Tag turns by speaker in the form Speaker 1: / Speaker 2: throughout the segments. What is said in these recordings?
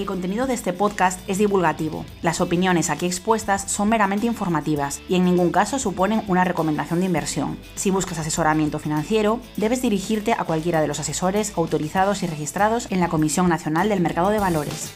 Speaker 1: El contenido de este podcast es divulgativo. Las opiniones aquí expuestas son meramente informativas y en ningún caso suponen una recomendación de inversión. Si buscas asesoramiento financiero, debes dirigirte a cualquiera de los asesores autorizados y registrados en la Comisión Nacional del Mercado de Valores.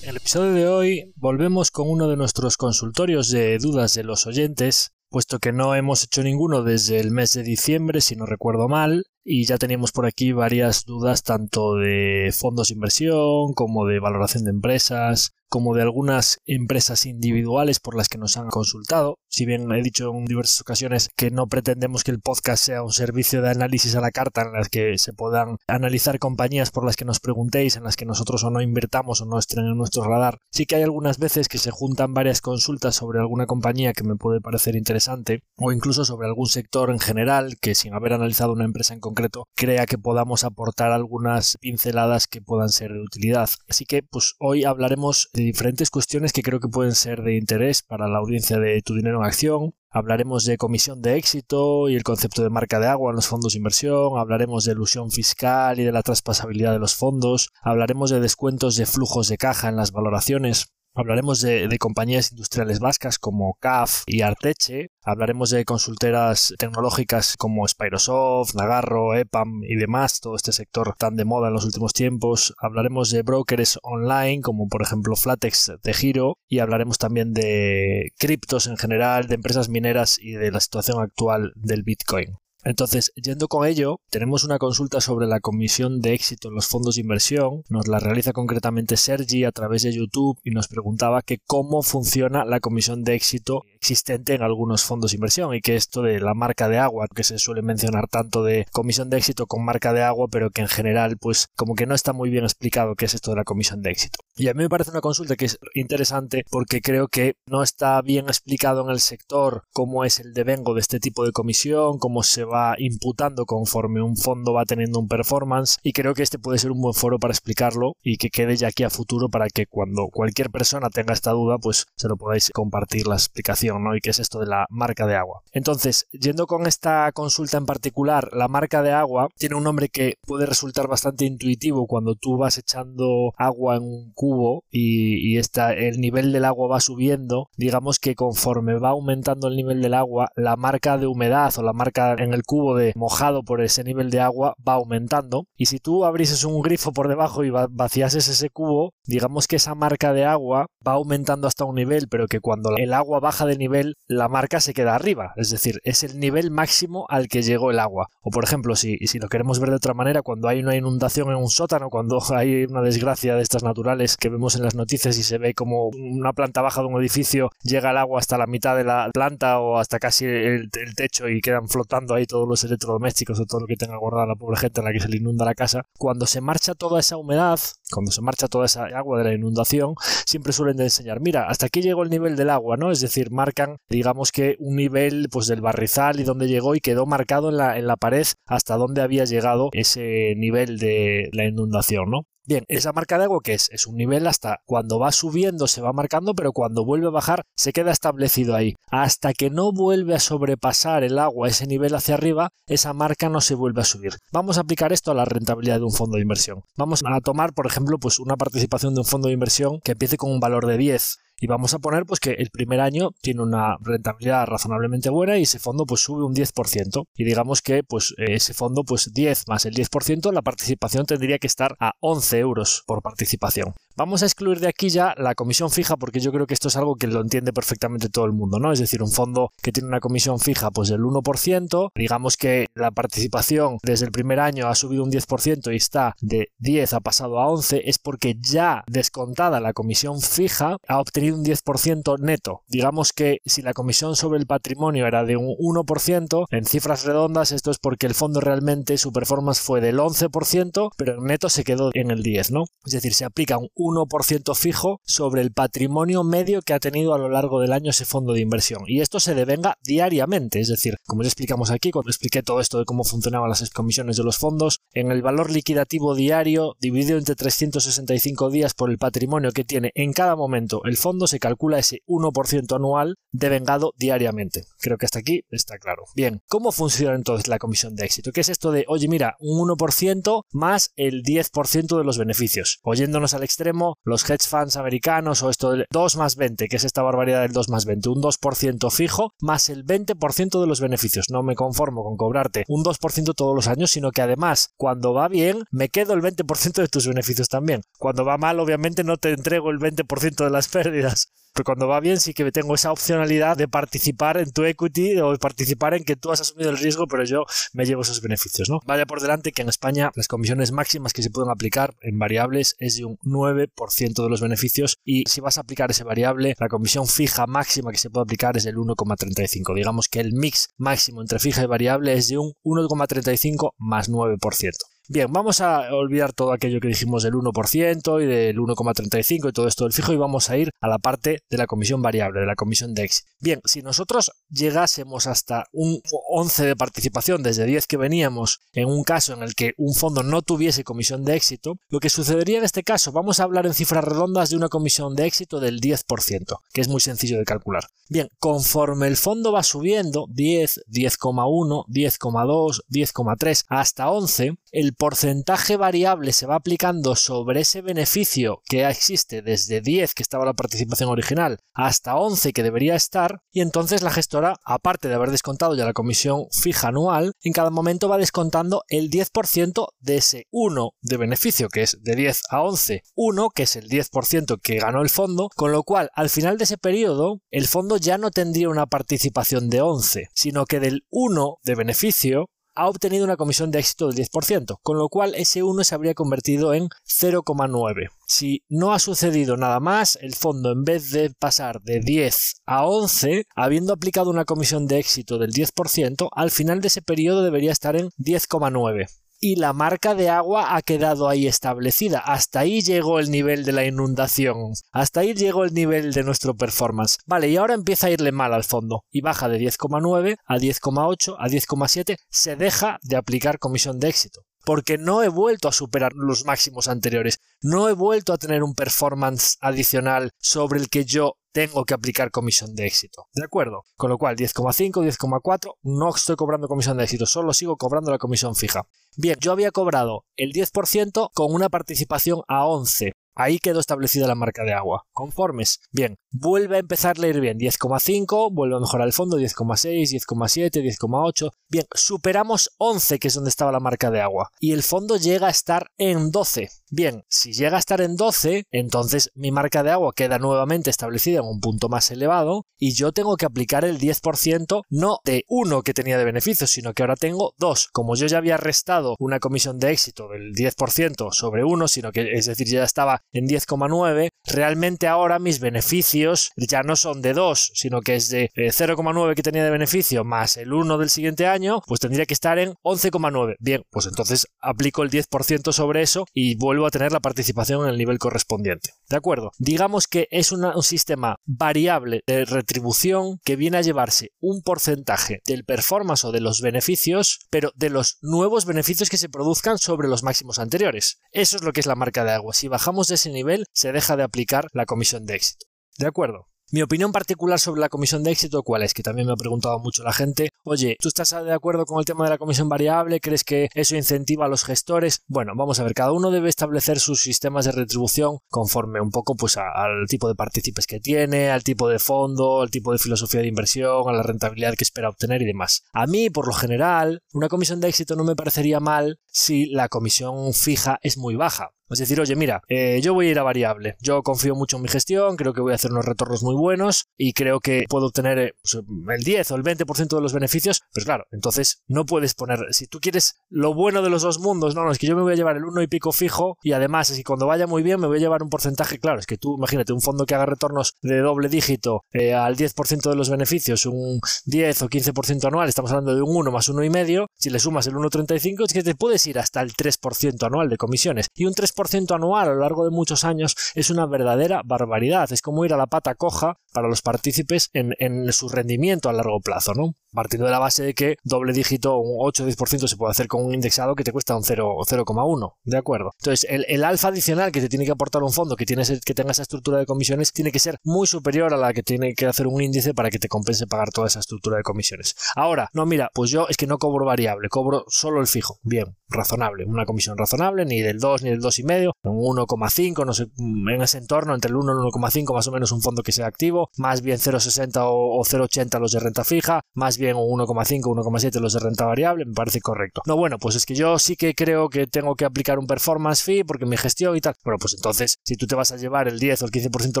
Speaker 2: En el episodio de hoy volvemos con uno de nuestros consultorios de dudas de los oyentes puesto que no hemos hecho ninguno desde el mes de diciembre, si no recuerdo mal, y ya teníamos por aquí varias dudas tanto de fondos de inversión como de valoración de empresas, como de algunas empresas individuales por las que nos han consultado. Si bien he dicho en diversas ocasiones que no pretendemos que el podcast sea un servicio de análisis a la carta en las que se puedan analizar compañías por las que nos preguntéis, en las que nosotros o no invertamos o no estén en nuestro radar, sí que hay algunas veces que se juntan varias consultas sobre alguna compañía que me puede parecer interesante o incluso sobre algún sector en general que sin haber analizado una empresa en concreto crea que podamos aportar algunas pinceladas que puedan ser de utilidad. Así que pues hoy hablaremos de diferentes cuestiones que creo que pueden ser de interés para la audiencia de Tu Dinero en Acción. Hablaremos de comisión de éxito y el concepto de marca de agua en los fondos de inversión, hablaremos de ilusión fiscal y de la traspasabilidad de los fondos, hablaremos de descuentos de flujos de caja en las valoraciones, Hablaremos de, compañías industriales vascas como CAF y Arteche. Hablaremos de consulteras tecnológicas como Spyrosoft, Nagarro, EPAM y demás, todo este sector tan de moda en los últimos tiempos. Hablaremos de brokers online como por ejemplo Flatex de Giro y hablaremos también de criptos en general, de empresas mineras y de la situación actual del Bitcoin. Entonces, yendo con ello, tenemos una consulta sobre la comisión de éxito en los fondos de inversión. Nos la realiza concretamente Sergi a través de YouTube y nos preguntaba que cómo funciona la comisión de éxito existente en algunos fondos de inversión y que esto de la marca de agua, que se suele mencionar tanto de comisión de éxito con marca de agua, pero que en general, pues como que no está muy bien explicado qué es esto de la comisión de éxito. Y a mí me parece una consulta que es interesante porque creo que no está bien explicado en el sector cómo es el devengo de este tipo de comisión, cómo se va imputando conforme un fondo va teniendo un performance y creo que este puede ser un buen foro para explicarlo y que quede ya aquí a futuro para que cuando cualquier persona tenga esta duda pues se lo podáis compartir la explicación ¿no? y qué es esto de la marca de agua entonces yendo con esta consulta en particular la marca de agua tiene un nombre que puede resultar bastante intuitivo cuando tú vas echando agua en un cubo y, y está, el nivel del agua va subiendo digamos que conforme va aumentando el nivel del agua la marca de humedad o la marca en el cubo de mojado por ese nivel de agua va aumentando y si tú abrieses un grifo por debajo y vaciases ese cubo, digamos que esa marca de agua va aumentando hasta un nivel, pero que cuando el agua baja de nivel, la marca se queda arriba, es decir, es el nivel máximo al que llegó el agua. O por ejemplo, si, si lo queremos ver de otra manera, cuando hay una inundación en un sótano, cuando hay una desgracia de estas naturales que vemos en las noticias y se ve como una planta baja de un edificio llega el agua hasta la mitad de la planta o hasta casi el, el techo y quedan flotando ahí todos los electrodomésticos o todo lo que tenga guardada la pobre gente en la que se le inunda la casa, cuando se marcha toda esa humedad, cuando se marcha toda esa agua de la inundación, siempre suelen enseñar, mira, hasta aquí llegó el nivel del agua, ¿no? Es decir, marcan, digamos que un nivel pues del barrizal y donde llegó y quedó marcado en la, en la pared hasta donde había llegado ese nivel de la inundación, ¿no? Bien, esa marca de agua que es, es un nivel hasta cuando va subiendo se va marcando, pero cuando vuelve a bajar se queda establecido ahí. Hasta que no vuelve a sobrepasar el agua ese nivel hacia arriba, esa marca no se vuelve a subir. Vamos a aplicar esto a la rentabilidad de un fondo de inversión. Vamos a tomar, por ejemplo, pues una participación de un fondo de inversión que empiece con un valor de 10 y vamos a poner pues que el primer año tiene una rentabilidad razonablemente buena y ese fondo pues sube un 10% y digamos que pues ese fondo pues 10 más el 10% la participación tendría que estar a 11 euros por participación Vamos a excluir de aquí ya la comisión fija porque yo creo que esto es algo que lo entiende perfectamente todo el mundo, ¿no? Es decir, un fondo que tiene una comisión fija pues del 1%, digamos que la participación desde el primer año ha subido un 10% y está de 10 ha pasado a 11, es porque ya descontada la comisión fija ha obtenido un 10% neto. Digamos que si la comisión sobre el patrimonio era de un 1%, en cifras redondas esto es porque el fondo realmente su performance fue del 11%, pero en neto se quedó en el 10, ¿no? Es decir, se aplica un 1% fijo sobre el patrimonio medio que ha tenido a lo largo del año ese fondo de inversión. Y esto se devenga diariamente, es decir, como ya explicamos aquí cuando expliqué todo esto de cómo funcionaban las comisiones de los fondos, en el valor liquidativo diario dividido entre 365 días por el patrimonio que tiene en cada momento el fondo se calcula ese 1% anual devengado diariamente. Creo que hasta aquí está claro. Bien, ¿cómo funciona entonces la comisión de éxito? ¿Qué es esto de, oye, mira, un 1% más el 10% de los beneficios? Oyéndonos al extremo, los hedge funds americanos o esto del 2 más 20, que es esta barbaridad del 2 más 20, un 2% fijo más el 20% de los beneficios. No me conformo con cobrarte un 2% todos los años, sino que además, cuando va bien, me quedo el 20% de tus beneficios también. Cuando va mal, obviamente no te entrego el 20% de las pérdidas. Pero cuando va bien sí que tengo esa opcionalidad de participar en tu equity o participar en que tú has asumido el riesgo, pero yo me llevo esos beneficios, ¿no? Vaya por delante que en España las comisiones máximas que se pueden aplicar en variables es de un 9% de los beneficios y si vas a aplicar ese variable, la comisión fija máxima que se puede aplicar es del 1,35. Digamos que el mix máximo entre fija y variable es de un 1,35 más 9%. Bien, vamos a olvidar todo aquello que dijimos del 1% y del 1,35 y todo esto del fijo y vamos a ir a la parte de la comisión variable, de la comisión de éxito. Bien, si nosotros llegásemos hasta un 11 de participación desde 10 que veníamos en un caso en el que un fondo no tuviese comisión de éxito, lo que sucedería en este caso, vamos a hablar en cifras redondas de una comisión de éxito del 10%, que es muy sencillo de calcular. Bien, conforme el fondo va subiendo, 10, 10,1, 10,2, 10,3 hasta 11, el porcentaje variable se va aplicando sobre ese beneficio que existe desde 10 que estaba la participación original hasta 11 que debería estar y entonces la gestora, aparte de haber descontado ya la comisión fija anual, en cada momento va descontando el 10% de ese 1 de beneficio que es de 10 a 11, 1 que es el 10% que ganó el fondo, con lo cual al final de ese periodo el fondo ya no tendría una participación de 11, sino que del 1 de beneficio ha obtenido una comisión de éxito del 10%, con lo cual ese 1 se habría convertido en 0,9. Si no ha sucedido nada más, el fondo en vez de pasar de 10 a 11, habiendo aplicado una comisión de éxito del 10%, al final de ese periodo debería estar en 10,9 y la marca de agua ha quedado ahí establecida. Hasta ahí llegó el nivel de la inundación. Hasta ahí llegó el nivel de nuestro performance. Vale, y ahora empieza a irle mal al fondo. Y baja de 10,9 a 10,8 a 10,7. Se deja de aplicar comisión de éxito porque no he vuelto a superar los máximos anteriores, no he vuelto a tener un performance adicional sobre el que yo tengo que aplicar comisión de éxito. ¿De acuerdo? Con lo cual 10,5, 10,4 no estoy cobrando comisión de éxito, solo sigo cobrando la comisión fija. Bien, yo había cobrado el 10% con una participación a 11. Ahí quedó establecida la marca de agua. Conformes. Bien, vuelve a empezar a ir bien. 10,5, vuelve a mejorar el fondo. 10,6, 10,7, 10,8. Bien, superamos 11, que es donde estaba la marca de agua. Y el fondo llega a estar en 12. Bien, si llega a estar en 12, entonces mi marca de agua queda nuevamente establecida en un punto más elevado y yo tengo que aplicar el 10% no de 1 que tenía de beneficio, sino que ahora tengo 2. Como yo ya había restado una comisión de éxito del 10% sobre 1, sino que es decir, ya estaba en 10,9, realmente ahora mis beneficios ya no son de 2, sino que es de 0,9 eh, que tenía de beneficio más el 1 del siguiente año, pues tendría que estar en 11,9. Bien, pues entonces aplico el 10% sobre eso y vuelvo a tener la participación en el nivel correspondiente. ¿De acuerdo? Digamos que es un sistema variable de retribución que viene a llevarse un porcentaje del performance o de los beneficios, pero de los nuevos beneficios que se produzcan sobre los máximos anteriores. Eso es lo que es la marca de agua. Si bajamos de ese nivel, se deja de aplicar la comisión de éxito. ¿De acuerdo? Mi opinión particular sobre la comisión de éxito, ¿cuál es? Que también me ha preguntado mucho la gente. Oye, ¿tú estás de acuerdo con el tema de la comisión variable? ¿Crees que eso incentiva a los gestores? Bueno, vamos a ver, cada uno debe establecer sus sistemas de retribución conforme un poco pues al tipo de partícipes que tiene, al tipo de fondo, al tipo de filosofía de inversión, a la rentabilidad que espera obtener y demás. A mí, por lo general, una comisión de éxito no me parecería mal si la comisión fija es muy baja. Es decir, oye, mira, eh, yo voy a ir a variable. Yo confío mucho en mi gestión, creo que voy a hacer unos retornos muy buenos y creo que puedo obtener eh, pues, el 10 o el 20% de los beneficios. Pero claro, entonces no puedes poner, si tú quieres lo bueno de los dos mundos, no, no, es que yo me voy a llevar el uno y pico fijo y además, es que cuando vaya muy bien me voy a llevar un porcentaje, claro, es que tú imagínate un fondo que haga retornos de doble dígito eh, al 10% de los beneficios, un 10 o 15% anual, estamos hablando de un 1 más uno y medio, si le sumas el 1,35 es que te puedes ir hasta el 3% anual de comisiones y un 3% anual a lo largo de muchos años es una verdadera barbaridad, es como ir a la pata coja para los partícipes en, en su rendimiento a largo plazo, ¿no? partiendo de la base de que doble dígito, un 8 o 10% se puede hacer con un indexado que te cuesta un 0,1, ¿de acuerdo? Entonces, el, alfa adicional que te tiene que aportar un fondo que, tiene que tenga esa estructura de comisiones tiene que ser muy superior a la que tiene que hacer un índice para que te compense pagar toda esa estructura de comisiones. Ahora, no, mira, pues yo es que no cobro variable, cobro solo el fijo. Bien, razonable, una comisión razonable, ni del 2 ni del 2,5, un 1,5, no sé, en ese entorno, entre el 1 y el 1,5 más o menos un fondo que sea activo, más bien 0,60 o, o 0,80 los de renta fija, más bien un 1,5, 1,7 los de renta variable, me parece correcto. No, bueno, pues es que yo sí que creo que tengo que aplicar un performance fee porque mi gestión y tal. Bueno, pues entonces, si tú te vas a llevar el 10 o el 15% de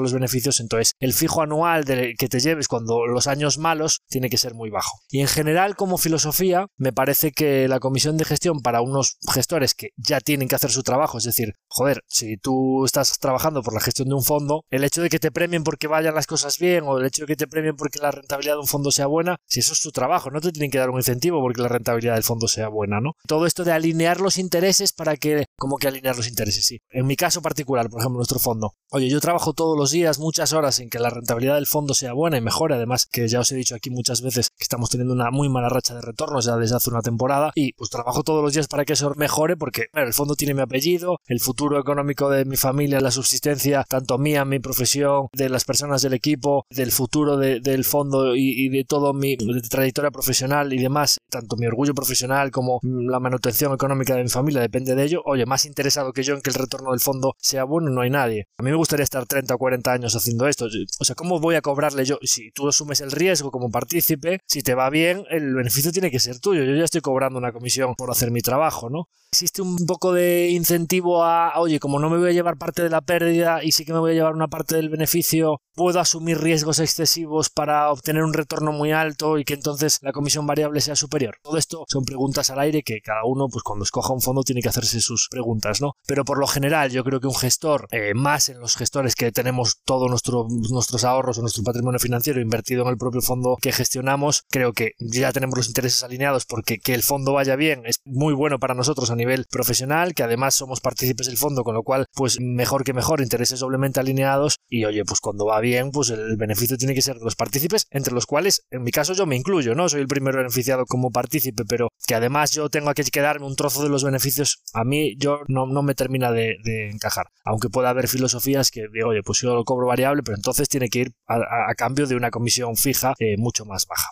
Speaker 2: los beneficios, entonces el fijo anual que te lleves cuando los años malos tiene que ser muy bajo. Y en general, como filosofía, me parece que la comisión de gestión para unos gestores que ya tienen que hacer su trabajo, es decir, joder, si tú estás trabajando por la gestión de un fondo, el hecho de que te premien porque vayan las cosas bien o el hecho de que te premien porque la rentabilidad de un fondo sea buena, si eso es tu trabajo, no te tienen que dar un incentivo porque la rentabilidad del fondo sea buena, ¿no? Todo esto de alinear los intereses para que, como que alinear los intereses, sí. En mi caso particular, por ejemplo, nuestro fondo. Oye, yo trabajo todos los días, muchas horas en que la rentabilidad del fondo sea buena y mejore, además que ya os he dicho aquí muchas veces que estamos teniendo una muy mala racha de retornos ya desde hace una temporada y pues trabajo todos los días para que eso mejore porque, bueno, el fondo tiene mi apellido, el futuro económico de mi familia, la subsistencia, tanto mía, mi profesión, de las personas del equipo, del futuro del fondo y, de todo mi trayectoria profesional y demás, tanto mi orgullo profesional como la manutención económica de mi familia depende de ello, oye, más interesado que yo en que el retorno del fondo sea bueno, no hay nadie. A mí me gustaría estar 30 o 40 años haciendo esto. O sea, ¿cómo voy a cobrarle yo? Si tú asumes el riesgo como partícipe, si te va bien, el beneficio tiene que ser tuyo. Yo ya estoy cobrando una comisión por hacer mi trabajo, ¿no? Existe un poco de incentivo a, oye, como no me voy a llevar parte de la pérdida y sí que me voy a llevar una parte del beneficio, puedo asumir riesgos excesivos para obtener un retorno muy alto y que entonces la comisión variable sea superior. Todo esto son preguntas al aire que cada uno, pues cuando escoja un fondo, tiene que hacerse sus preguntas, ¿no? Pero por lo general, yo creo que un gestor, eh, más en los gestores que tenemos todos nuestro, nuestros ahorros o nuestro patrimonio financiero invertido en el propio fondo que gestionamos, creo que ya tenemos los intereses alineados porque que el fondo vaya bien es muy bueno para nosotros a nivel profesional, que además somos partícipes del fondo, con lo cual, pues mejor que mejor, intereses doblemente alineados y oye, pues cuando va bien, pues el beneficio tiene que ser de los partícipes, entre los cuales, en mi caso, yo me incluyo, ¿no? Soy el primero beneficiado como partícipe, pero que además yo tengo que quedarme un trozo de los beneficios, a mí yo no, no me termina de, encajar. Aunque pueda haber filosofías que digo, oye, pues yo lo cobro variable, pero entonces tiene que ir a, cambio de una comisión fija eh, mucho más baja.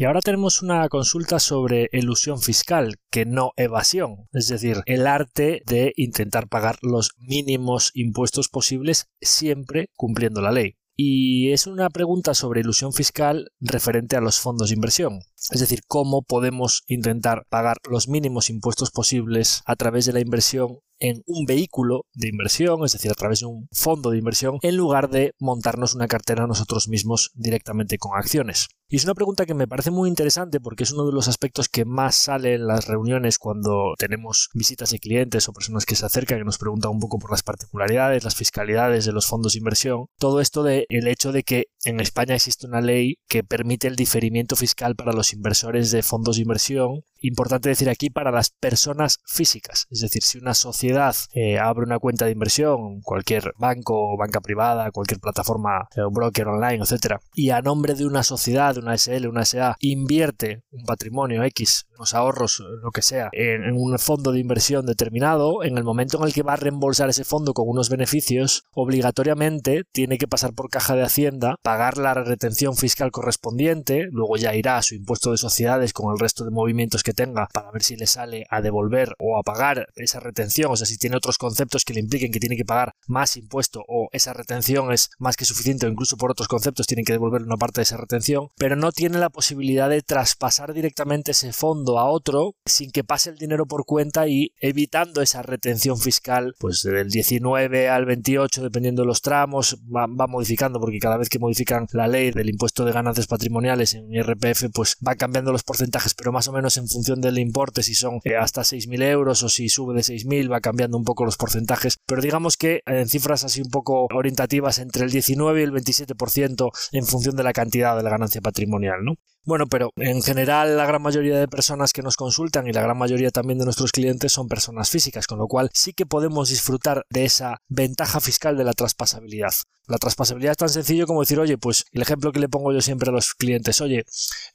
Speaker 2: Y ahora tenemos una consulta sobre elusión fiscal, que no evasión, es decir, el arte de intentar pagar los mínimos impuestos posibles siempre cumpliendo la ley y es una pregunta sobre ilusión fiscal referente a los fondos de inversión. Es decir, cómo podemos intentar pagar los mínimos impuestos posibles a través de la inversión en un vehículo de inversión, es decir, a través de un fondo de inversión, en lugar de montarnos una cartera nosotros mismos directamente con acciones. Y es una pregunta que me parece muy interesante porque es uno de los aspectos que más sale en las reuniones cuando tenemos visitas de clientes o personas que se acercan y nos preguntan un poco por las particularidades, las fiscalidades de los fondos de inversión. Todo esto de el hecho de que en España existe una ley que permite el diferimiento fiscal para los inversores de fondos de inversión. Importante decir aquí para las personas físicas, es decir, si una sociedad eh, abre una cuenta de inversión, cualquier banco banca privada, cualquier plataforma, eh, broker online, etcétera, y a nombre de una sociedad, una SL, una SA, invierte un patrimonio X, unos ahorros, lo que sea, en, en un fondo de inversión determinado, en el momento en el que va a reembolsar ese fondo con unos beneficios, obligatoriamente tiene que pasar por caja de Hacienda, pagar la retención fiscal correspondiente, luego ya irá a su impuesto de sociedades con el resto de movimientos que tenga para ver si le sale a devolver o a pagar esa retención, o sea, si tiene otros conceptos que le impliquen que tiene que pagar más impuesto o esa retención es más que suficiente o incluso por otros conceptos tienen que devolver una parte de esa retención, pero no tiene la posibilidad de traspasar directamente ese fondo a otro sin que pase el dinero por cuenta y evitando esa retención fiscal, pues del 19 al 28, dependiendo de los tramos, va, modificando porque cada vez que modifican la ley del impuesto de ganancias patrimoniales en IRPF, pues va cambiando los porcentajes, pero más o menos en función del importe, si son eh, hasta 6.000 euros o si sube de 6.000, va cambiando un poco los porcentajes, pero digamos que en cifras así un poco orientativas entre el 19 y el 27% en función de la cantidad de la ganancia patrimonial, ¿no? Bueno, pero en general la gran mayoría de personas que nos consultan y la gran mayoría también de nuestros clientes son personas físicas, con lo cual sí que podemos disfrutar de esa ventaja fiscal de la traspasabilidad. La traspasabilidad es tan sencillo como decir, oye, pues el ejemplo que le pongo yo siempre a los clientes, oye,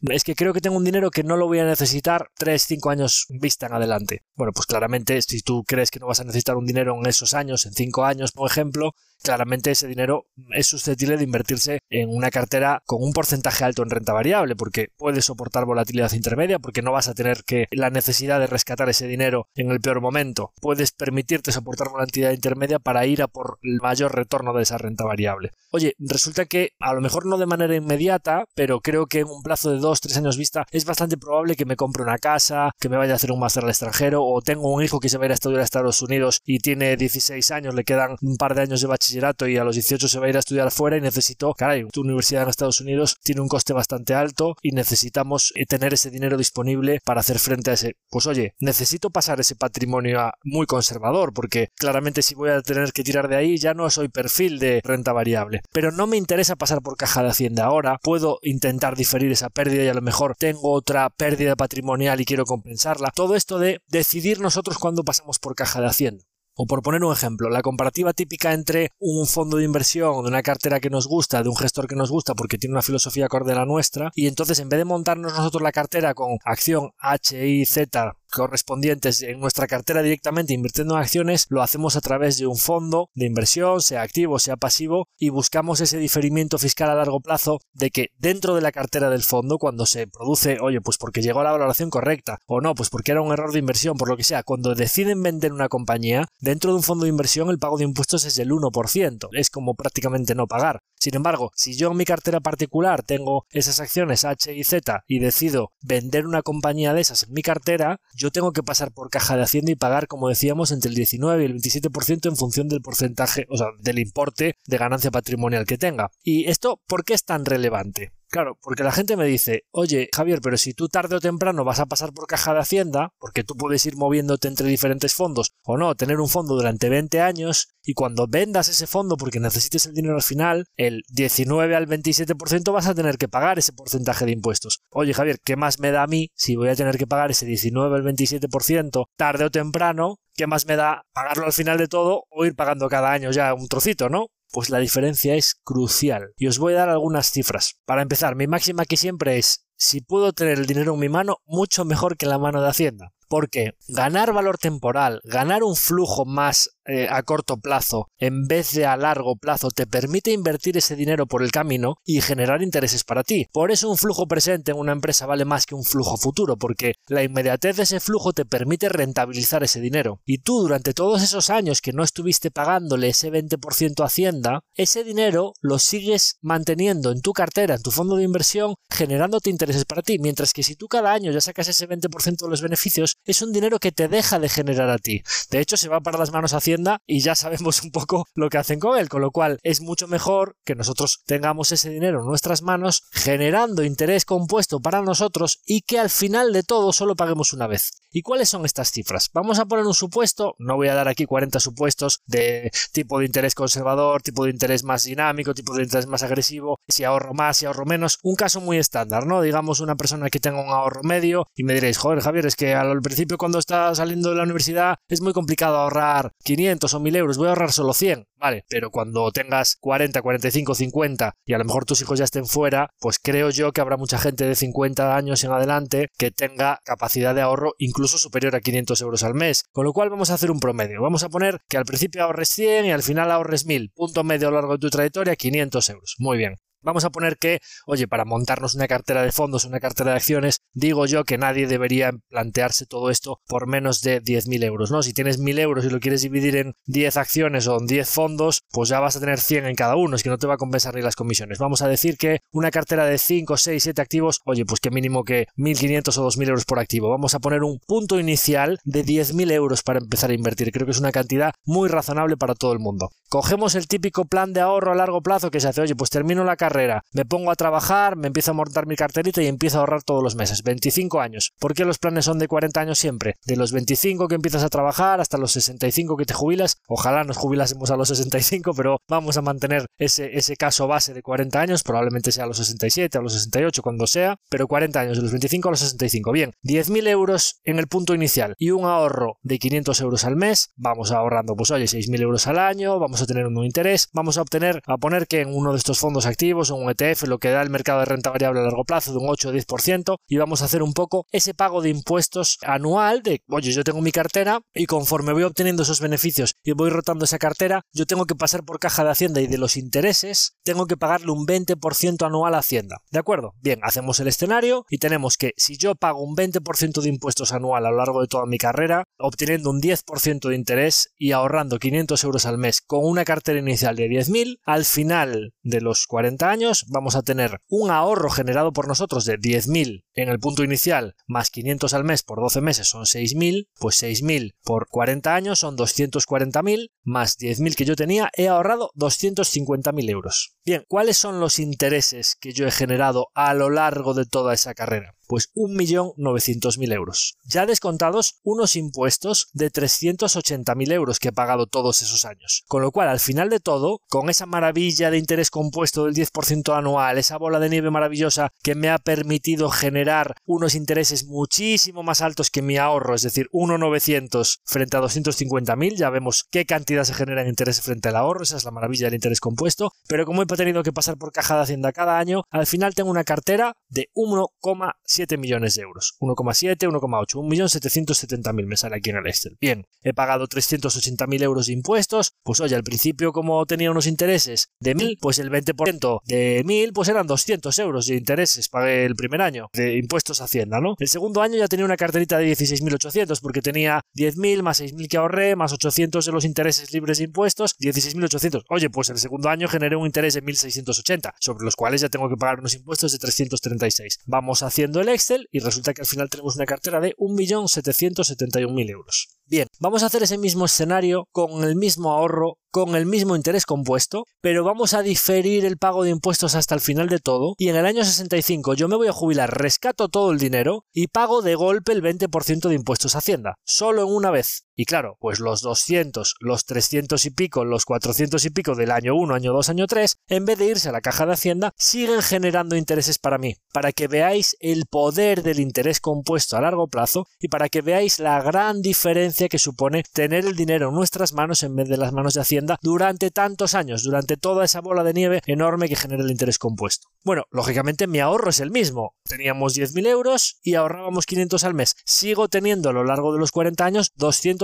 Speaker 2: es que creo que tengo un dinero que no lo voy a necesitar 3, 5 años vista en adelante. Bueno, pues claramente si tú crees que no vas a necesitar un dinero en esos años, en 5 años, por ejemplo, claramente ese dinero es susceptible de invertirse en una cartera con un porcentaje alto en renta variable, porque puede soportar volatilidad intermedia, porque no vas a tener que la necesidad de rescatar ese dinero en el peor momento. Puedes permitirte soportar volatilidad intermedia para ir a por el mayor retorno de esa renta variable. Oye, resulta que a lo mejor no de manera inmediata, pero creo que en un plazo de 2-3 años vista es bastante probable que me compre una casa, que me vaya a hacer un máster al extranjero, o tengo un hijo que se va a ir a estudiar a Estados Unidos y tiene 16 años, le quedan un par de años de bachillerato y a los 18 se va a ir a estudiar fuera y necesito, caray, tu universidad en Estados Unidos tiene un coste bastante alto y necesitamos eh, tener ese dinero disponible para hacer frente a ese. Pues oye, necesito pasar ese patrimonio a muy conservador porque claramente si voy a tener que tirar de ahí ya no soy perfil de renta variable. Pero no me interesa pasar por caja de hacienda ahora, puedo intentar diferir esa pérdida y a lo mejor tengo otra pérdida patrimonial y quiero compensarla. Todo esto de decidir nosotros cuándo pasamos por caja de hacienda. O por poner un ejemplo, la comparativa típica entre un fondo de inversión de una cartera que nos gusta, de un gestor que nos gusta porque tiene una filosofía acorde a la nuestra, y entonces en vez de montarnos nosotros la cartera con acción H, I, Z, correspondientes en nuestra cartera directamente invirtiendo en acciones, lo hacemos a través de un fondo de inversión, sea activo, sea pasivo, y buscamos ese diferimiento fiscal a largo plazo de que dentro de la cartera del fondo, cuando se produce, oye, pues porque llegó a la valoración correcta, o no, pues porque era un error de inversión, por lo que sea, cuando deciden vender una compañía, dentro de un fondo de inversión el pago de impuestos es del 1%, es como prácticamente no pagar. Sin embargo, si yo en mi cartera particular tengo esas acciones H y Z y decido vender una compañía de esas en mi cartera, yo tengo que pasar por caja de hacienda y pagar, como decíamos, entre el 19 y el 27% en función del porcentaje, o sea, del importe de ganancia patrimonial que tenga. ¿Y esto por qué es tan relevante? Claro, porque la gente me dice, oye, Javier, pero si tú tarde o temprano vas a pasar por caja de hacienda, porque tú puedes ir moviéndote entre diferentes fondos, o no, tener un fondo durante 20 años, y cuando vendas ese fondo porque necesites el dinero al final, el 19 al 27% vas a tener que pagar ese porcentaje de impuestos. Oye, Javier, ¿qué más me da a mí si voy a tener que pagar ese 19 al 27% tarde o temprano? ¿Qué más me da pagarlo al final de todo o ir pagando cada año ya un trocito, ¿no? Pues la diferencia es crucial. Y os voy a dar algunas cifras. Para empezar, mi máxima aquí siempre es, si puedo tener el dinero en mi mano, mucho mejor que en la mano de Hacienda. Porque ganar valor temporal, ganar un flujo más eh, a corto plazo en vez de a largo plazo te permite invertir ese dinero por el camino y generar intereses para ti. Por eso un flujo presente en una empresa vale más que un flujo futuro, porque la inmediatez de ese flujo te permite rentabilizar ese dinero. Y tú durante todos esos años que no estuviste pagándole ese 20% a Hacienda, ese dinero lo sigues manteniendo en tu cartera, en tu fondo de inversión, generándote intereses para ti, mientras que si tú cada año ya sacas ese 20% de los beneficios, es un dinero que te deja de generar a ti. De hecho, se va para las manos Hacienda y ya sabemos un poco lo que hacen con él, con lo cual es mucho mejor que nosotros tengamos ese dinero en nuestras manos generando interés compuesto para nosotros y que al final de todo solo paguemos una vez. ¿Y cuáles son estas cifras? Vamos a poner un supuesto, no voy a dar aquí 40 supuestos de tipo de interés conservador, tipo de interés más dinámico, tipo de interés más agresivo, si ahorro más, si ahorro menos, un caso muy estándar, ¿no? Digamos una persona que tenga un ahorro medio y me diréis, joder Javier, es que al principio cuando está saliendo de la universidad es muy complicado ahorrar 500 o 1000 euros, voy a ahorrar solo 100. Vale, pero cuando tengas 40, 45, 50 y a lo mejor tus hijos ya estén fuera, pues creo yo que habrá mucha gente de 50 años en adelante que tenga capacidad de ahorro incluso superior a 500 euros al mes. Con lo cual vamos a hacer un promedio. Vamos a poner que al principio ahorres 100 y al final ahorres 1000. Punto medio a lo largo de tu trayectoria, 500 euros. Muy bien. Vamos a poner que, oye, para montarnos una cartera de fondos, una cartera de acciones, digo yo que nadie debería plantearse todo esto por menos de 10.000 euros, ¿no? Si tienes 1.000 euros y lo quieres dividir en 10 acciones o en 10 fondos, pues ya vas a tener 100 en cada uno, es que no te va a compensar ni las comisiones. Vamos a decir que una cartera de 5, 6, 7 activos, oye, pues que mínimo que 1.500 o 2.000 euros por activo. Vamos a poner un punto inicial de 10.000 euros para empezar a invertir. Creo que es una cantidad muy razonable para todo el mundo. Cogemos el típico plan de ahorro a largo plazo que se hace, oye, pues termino la carrera, me pongo a trabajar, me empiezo a montar mi carterita y empiezo a ahorrar todos los meses. 25 años. ¿Por qué los planes son de 40 años siempre? De los 25 que empiezas a trabajar hasta los 65 que te jubilas. Ojalá nos jubilásemos a los 65, pero vamos a mantener ese, ese caso base de 40 años, probablemente sea a los 67, a los 68, cuando sea, pero 40 años, de los 25 a los 65. Bien, 10.000 euros en el punto inicial y un ahorro de 500 euros al mes, vamos ahorrando, pues oye, 6.000 euros al año, vamos a tener un interés, vamos a obtener, a poner que en uno de estos fondos activos o un ETF, lo que da el mercado de renta variable a largo plazo de un 8 o 10%, y vamos a hacer un poco ese pago de impuestos anual de, oye, yo tengo mi cartera y conforme voy obteniendo esos beneficios y voy rotando esa cartera, yo tengo que pasar por caja de Hacienda y de los intereses tengo que pagarle un 20% anual a Hacienda. ¿De acuerdo? Bien, hacemos el escenario y tenemos que si yo pago un 20% de impuestos anual a lo largo de toda mi carrera, obteniendo un 10% de interés y ahorrando 500 euros al mes con una cartera inicial de 10.000, al final de los 40 años vamos a tener un ahorro generado por nosotros de 10.000 en el punto inicial más 500 al mes por 12 meses son 6.000, pues 6.000 por 40 años son 240.000 más 10.000 que yo tenía, he ahorrado 250.000 euros. Bien, ¿cuáles son los intereses que yo he generado a lo largo de toda esa carrera? Pues 1.900.000 euros. Ya descontados unos impuestos de 380.000 euros que he pagado todos esos años. Con lo cual, al final de todo, con esa maravilla de interés compuesto del 10% anual, esa bola de nieve maravillosa que me ha permitido generar unos intereses muchísimo más altos que mi ahorro, es decir, 1.900 frente a 250.000, ya vemos qué cantidad se genera en interés frente al ahorro, esa es la maravilla del interés compuesto, pero como he tenido que pasar por caja de hacienda cada año, al final tengo una cartera de 1,7 millones de euros. 1,7, 1,8, 1.770.000 me sale aquí en el Excel. Bien, he pagado 380.000 euros de impuestos, pues oye, al principio como tenía unos intereses de 1.000, pues el 20% de 1.000 pues eran 200 euros de intereses, pagué el primer año de impuestos a Hacienda, ¿no? El segundo año ya tenía una carterita de 16.800 porque tenía 10.000 más 6.000 que ahorré, más 800 de los intereses libres de impuestos, 16.800. Oye, pues el segundo año generé un interés de 1.680, sobre los cuales ya tengo que pagar unos impuestos de 336. Vamos haciendo el Excel y resulta que al final tenemos una cartera de 1.771.000 euros. Bien, vamos a hacer ese mismo escenario con el mismo ahorro, con el mismo interés compuesto, pero vamos a diferir el pago de impuestos hasta el final de todo y en el año 65 yo me voy a jubilar, rescato todo el dinero y pago de golpe el 20% de impuestos a Hacienda, solo en una vez. Y claro, pues los 200, los 300 y pico, los 400 y pico del año 1, año 2, año 3, en vez de irse a la caja de Hacienda, siguen generando intereses para mí, para que veáis el poder del interés compuesto a largo plazo y para que veáis la gran diferencia que supone tener el dinero en nuestras manos en vez de las manos de Hacienda durante tantos años, durante toda esa bola de nieve enorme que genera el interés compuesto. Bueno, lógicamente mi ahorro es el mismo. Teníamos 10.000 euros y ahorrábamos 500 al mes. Sigo teniendo a lo largo de los 40 años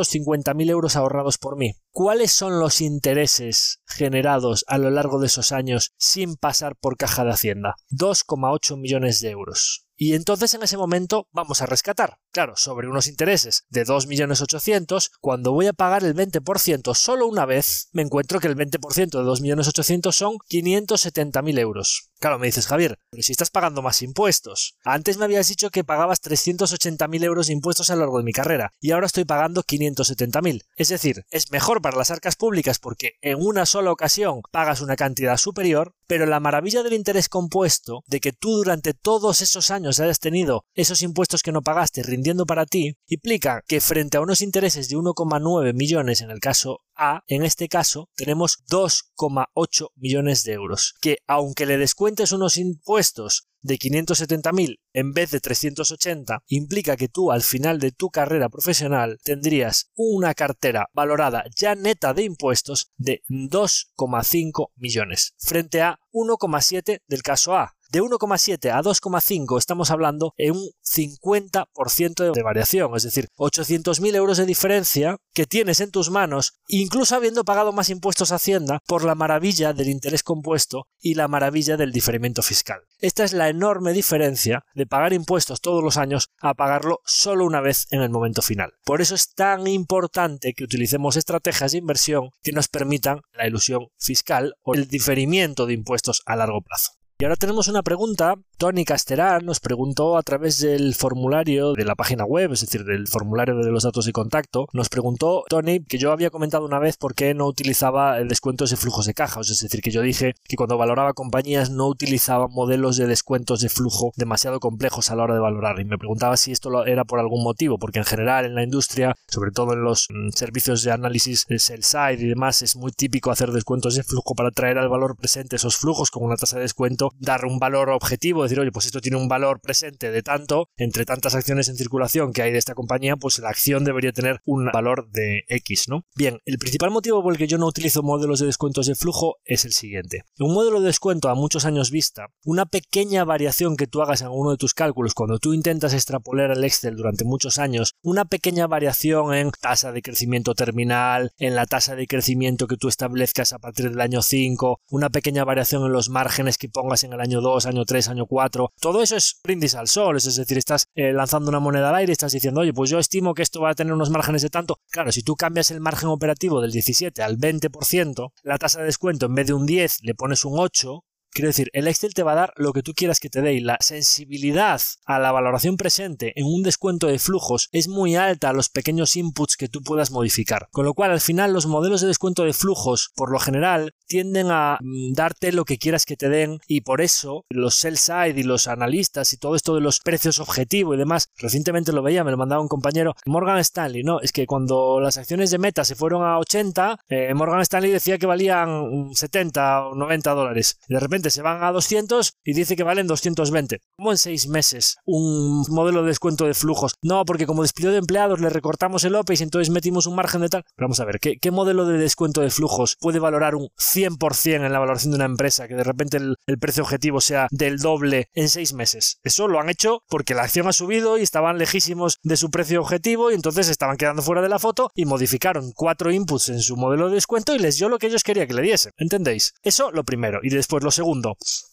Speaker 2: 250.000 euros ahorrados por mí. ¿Cuáles son los intereses generados a lo largo de esos años sin pasar por caja de Hacienda? 2,8 millones de euros. Y entonces en ese momento vamos a rescatar. Claro, sobre unos intereses de 2.800.000, cuando voy a pagar el 20% solo una vez, me encuentro que el 20% de 2.800.000 son 570.000 euros. Claro, me dices, Javier, pero si estás pagando más impuestos. Antes me habías dicho que pagabas 380.000 euros de impuestos a lo largo de mi carrera y ahora estoy pagando 570.000. Es decir, es mejor para las arcas públicas porque en una sola ocasión pagas una cantidad superior, pero la maravilla del interés compuesto, de que tú durante todos esos años hayas tenido esos impuestos que no pagaste rindiendo para ti, implica que frente a unos intereses de 1,9 millones en el caso A, en este caso tenemos 2,8 millones de euros, que aunque le descuentes unos impuestos de 570.000 en vez de 380 implica que tú al final de tu carrera profesional tendrías una cartera valorada ya neta de impuestos de 2,5 millones frente a 1,7 del caso A de 1,7 a 2,5 estamos hablando en un 50% de variación, es decir, 800.000 euros de diferencia que tienes en tus manos, incluso habiendo pagado más impuestos a Hacienda por la maravilla del interés compuesto y la maravilla del diferimiento fiscal. Esta es la enorme diferencia de pagar impuestos todos los años a pagarlo solo una vez en el momento final. Por eso es tan importante que utilicemos estrategias de inversión que nos permitan la ilusión fiscal o el diferimiento de impuestos a largo plazo. Y ahora tenemos una pregunta. Tony Casterán nos preguntó a través del formulario de la página web, es decir, del formulario de los datos de contacto, nos preguntó Tony que yo había comentado una vez por qué no utilizaba descuentos de flujos de caja. Es decir, que yo dije que cuando valoraba compañías no utilizaba modelos de descuentos de flujo demasiado complejos a la hora de valorar. Y me preguntaba si esto era por algún motivo, porque en general en la industria, sobre todo en los mm, servicios de análisis de sell side y demás, es muy típico hacer descuentos de flujo para traer al valor presente esos flujos con una tasa de descuento dar un valor objetivo, decir, oye, pues esto tiene un valor presente de tanto, entre tantas acciones en circulación que hay de esta compañía, pues la acción debería tener un valor de X, ¿no? Bien, el principal motivo por el que yo no utilizo modelos de descuentos de flujo es el siguiente. Un modelo de descuento a muchos años vista, una pequeña variación que tú hagas en uno de tus cálculos cuando tú intentas extrapolar el Excel durante muchos años, una pequeña variación en tasa de crecimiento terminal, en la tasa de crecimiento que tú establezcas a partir del año 5, una pequeña variación en los márgenes que pongas en el año 2, año 3, año 4. Todo eso es brindis al sol, es decir, estás eh, lanzando una moneda al aire estás diciendo, oye, pues yo estimo que esto va a tener unos márgenes de tanto. Claro, si tú cambias el margen operativo del 17 al 20%, la tasa de descuento en vez de un 10 le pones un 8, Quiero decir, el Excel te va a dar lo que tú quieras que te dé y la sensibilidad a la valoración presente en un descuento de flujos es muy alta a los pequeños inputs que tú puedas modificar. Con lo cual, al final, los modelos de descuento de flujos, por lo general, tienden a mm, darte lo que quieras que te den y por eso los sell side y los analistas y todo esto de los precios objetivo y demás, recientemente lo veía, me lo mandaba un compañero, Morgan Stanley, ¿no? Es que cuando las acciones de Meta se fueron a 80, eh, Morgan Stanley decía que valían 70 o 90 dólares. De repente se van a 200 y dice que valen 220. ¿Cómo en seis meses un modelo de descuento de flujos? No, porque como despidió de empleados le recortamos el OPEX y entonces metimos un margen de tal. vamos a ver, ¿qué, ¿qué, modelo de descuento de flujos puede valorar un 100% en la valoración de una empresa que de repente el, el precio objetivo sea del doble en seis meses? Eso lo han hecho porque la acción ha subido y estaban lejísimos de su precio objetivo y entonces estaban quedando fuera de la foto y modificaron cuatro inputs en su modelo de descuento y les dio lo que ellos querían que le diesen. ¿Entendéis? Eso lo primero. Y después lo segundo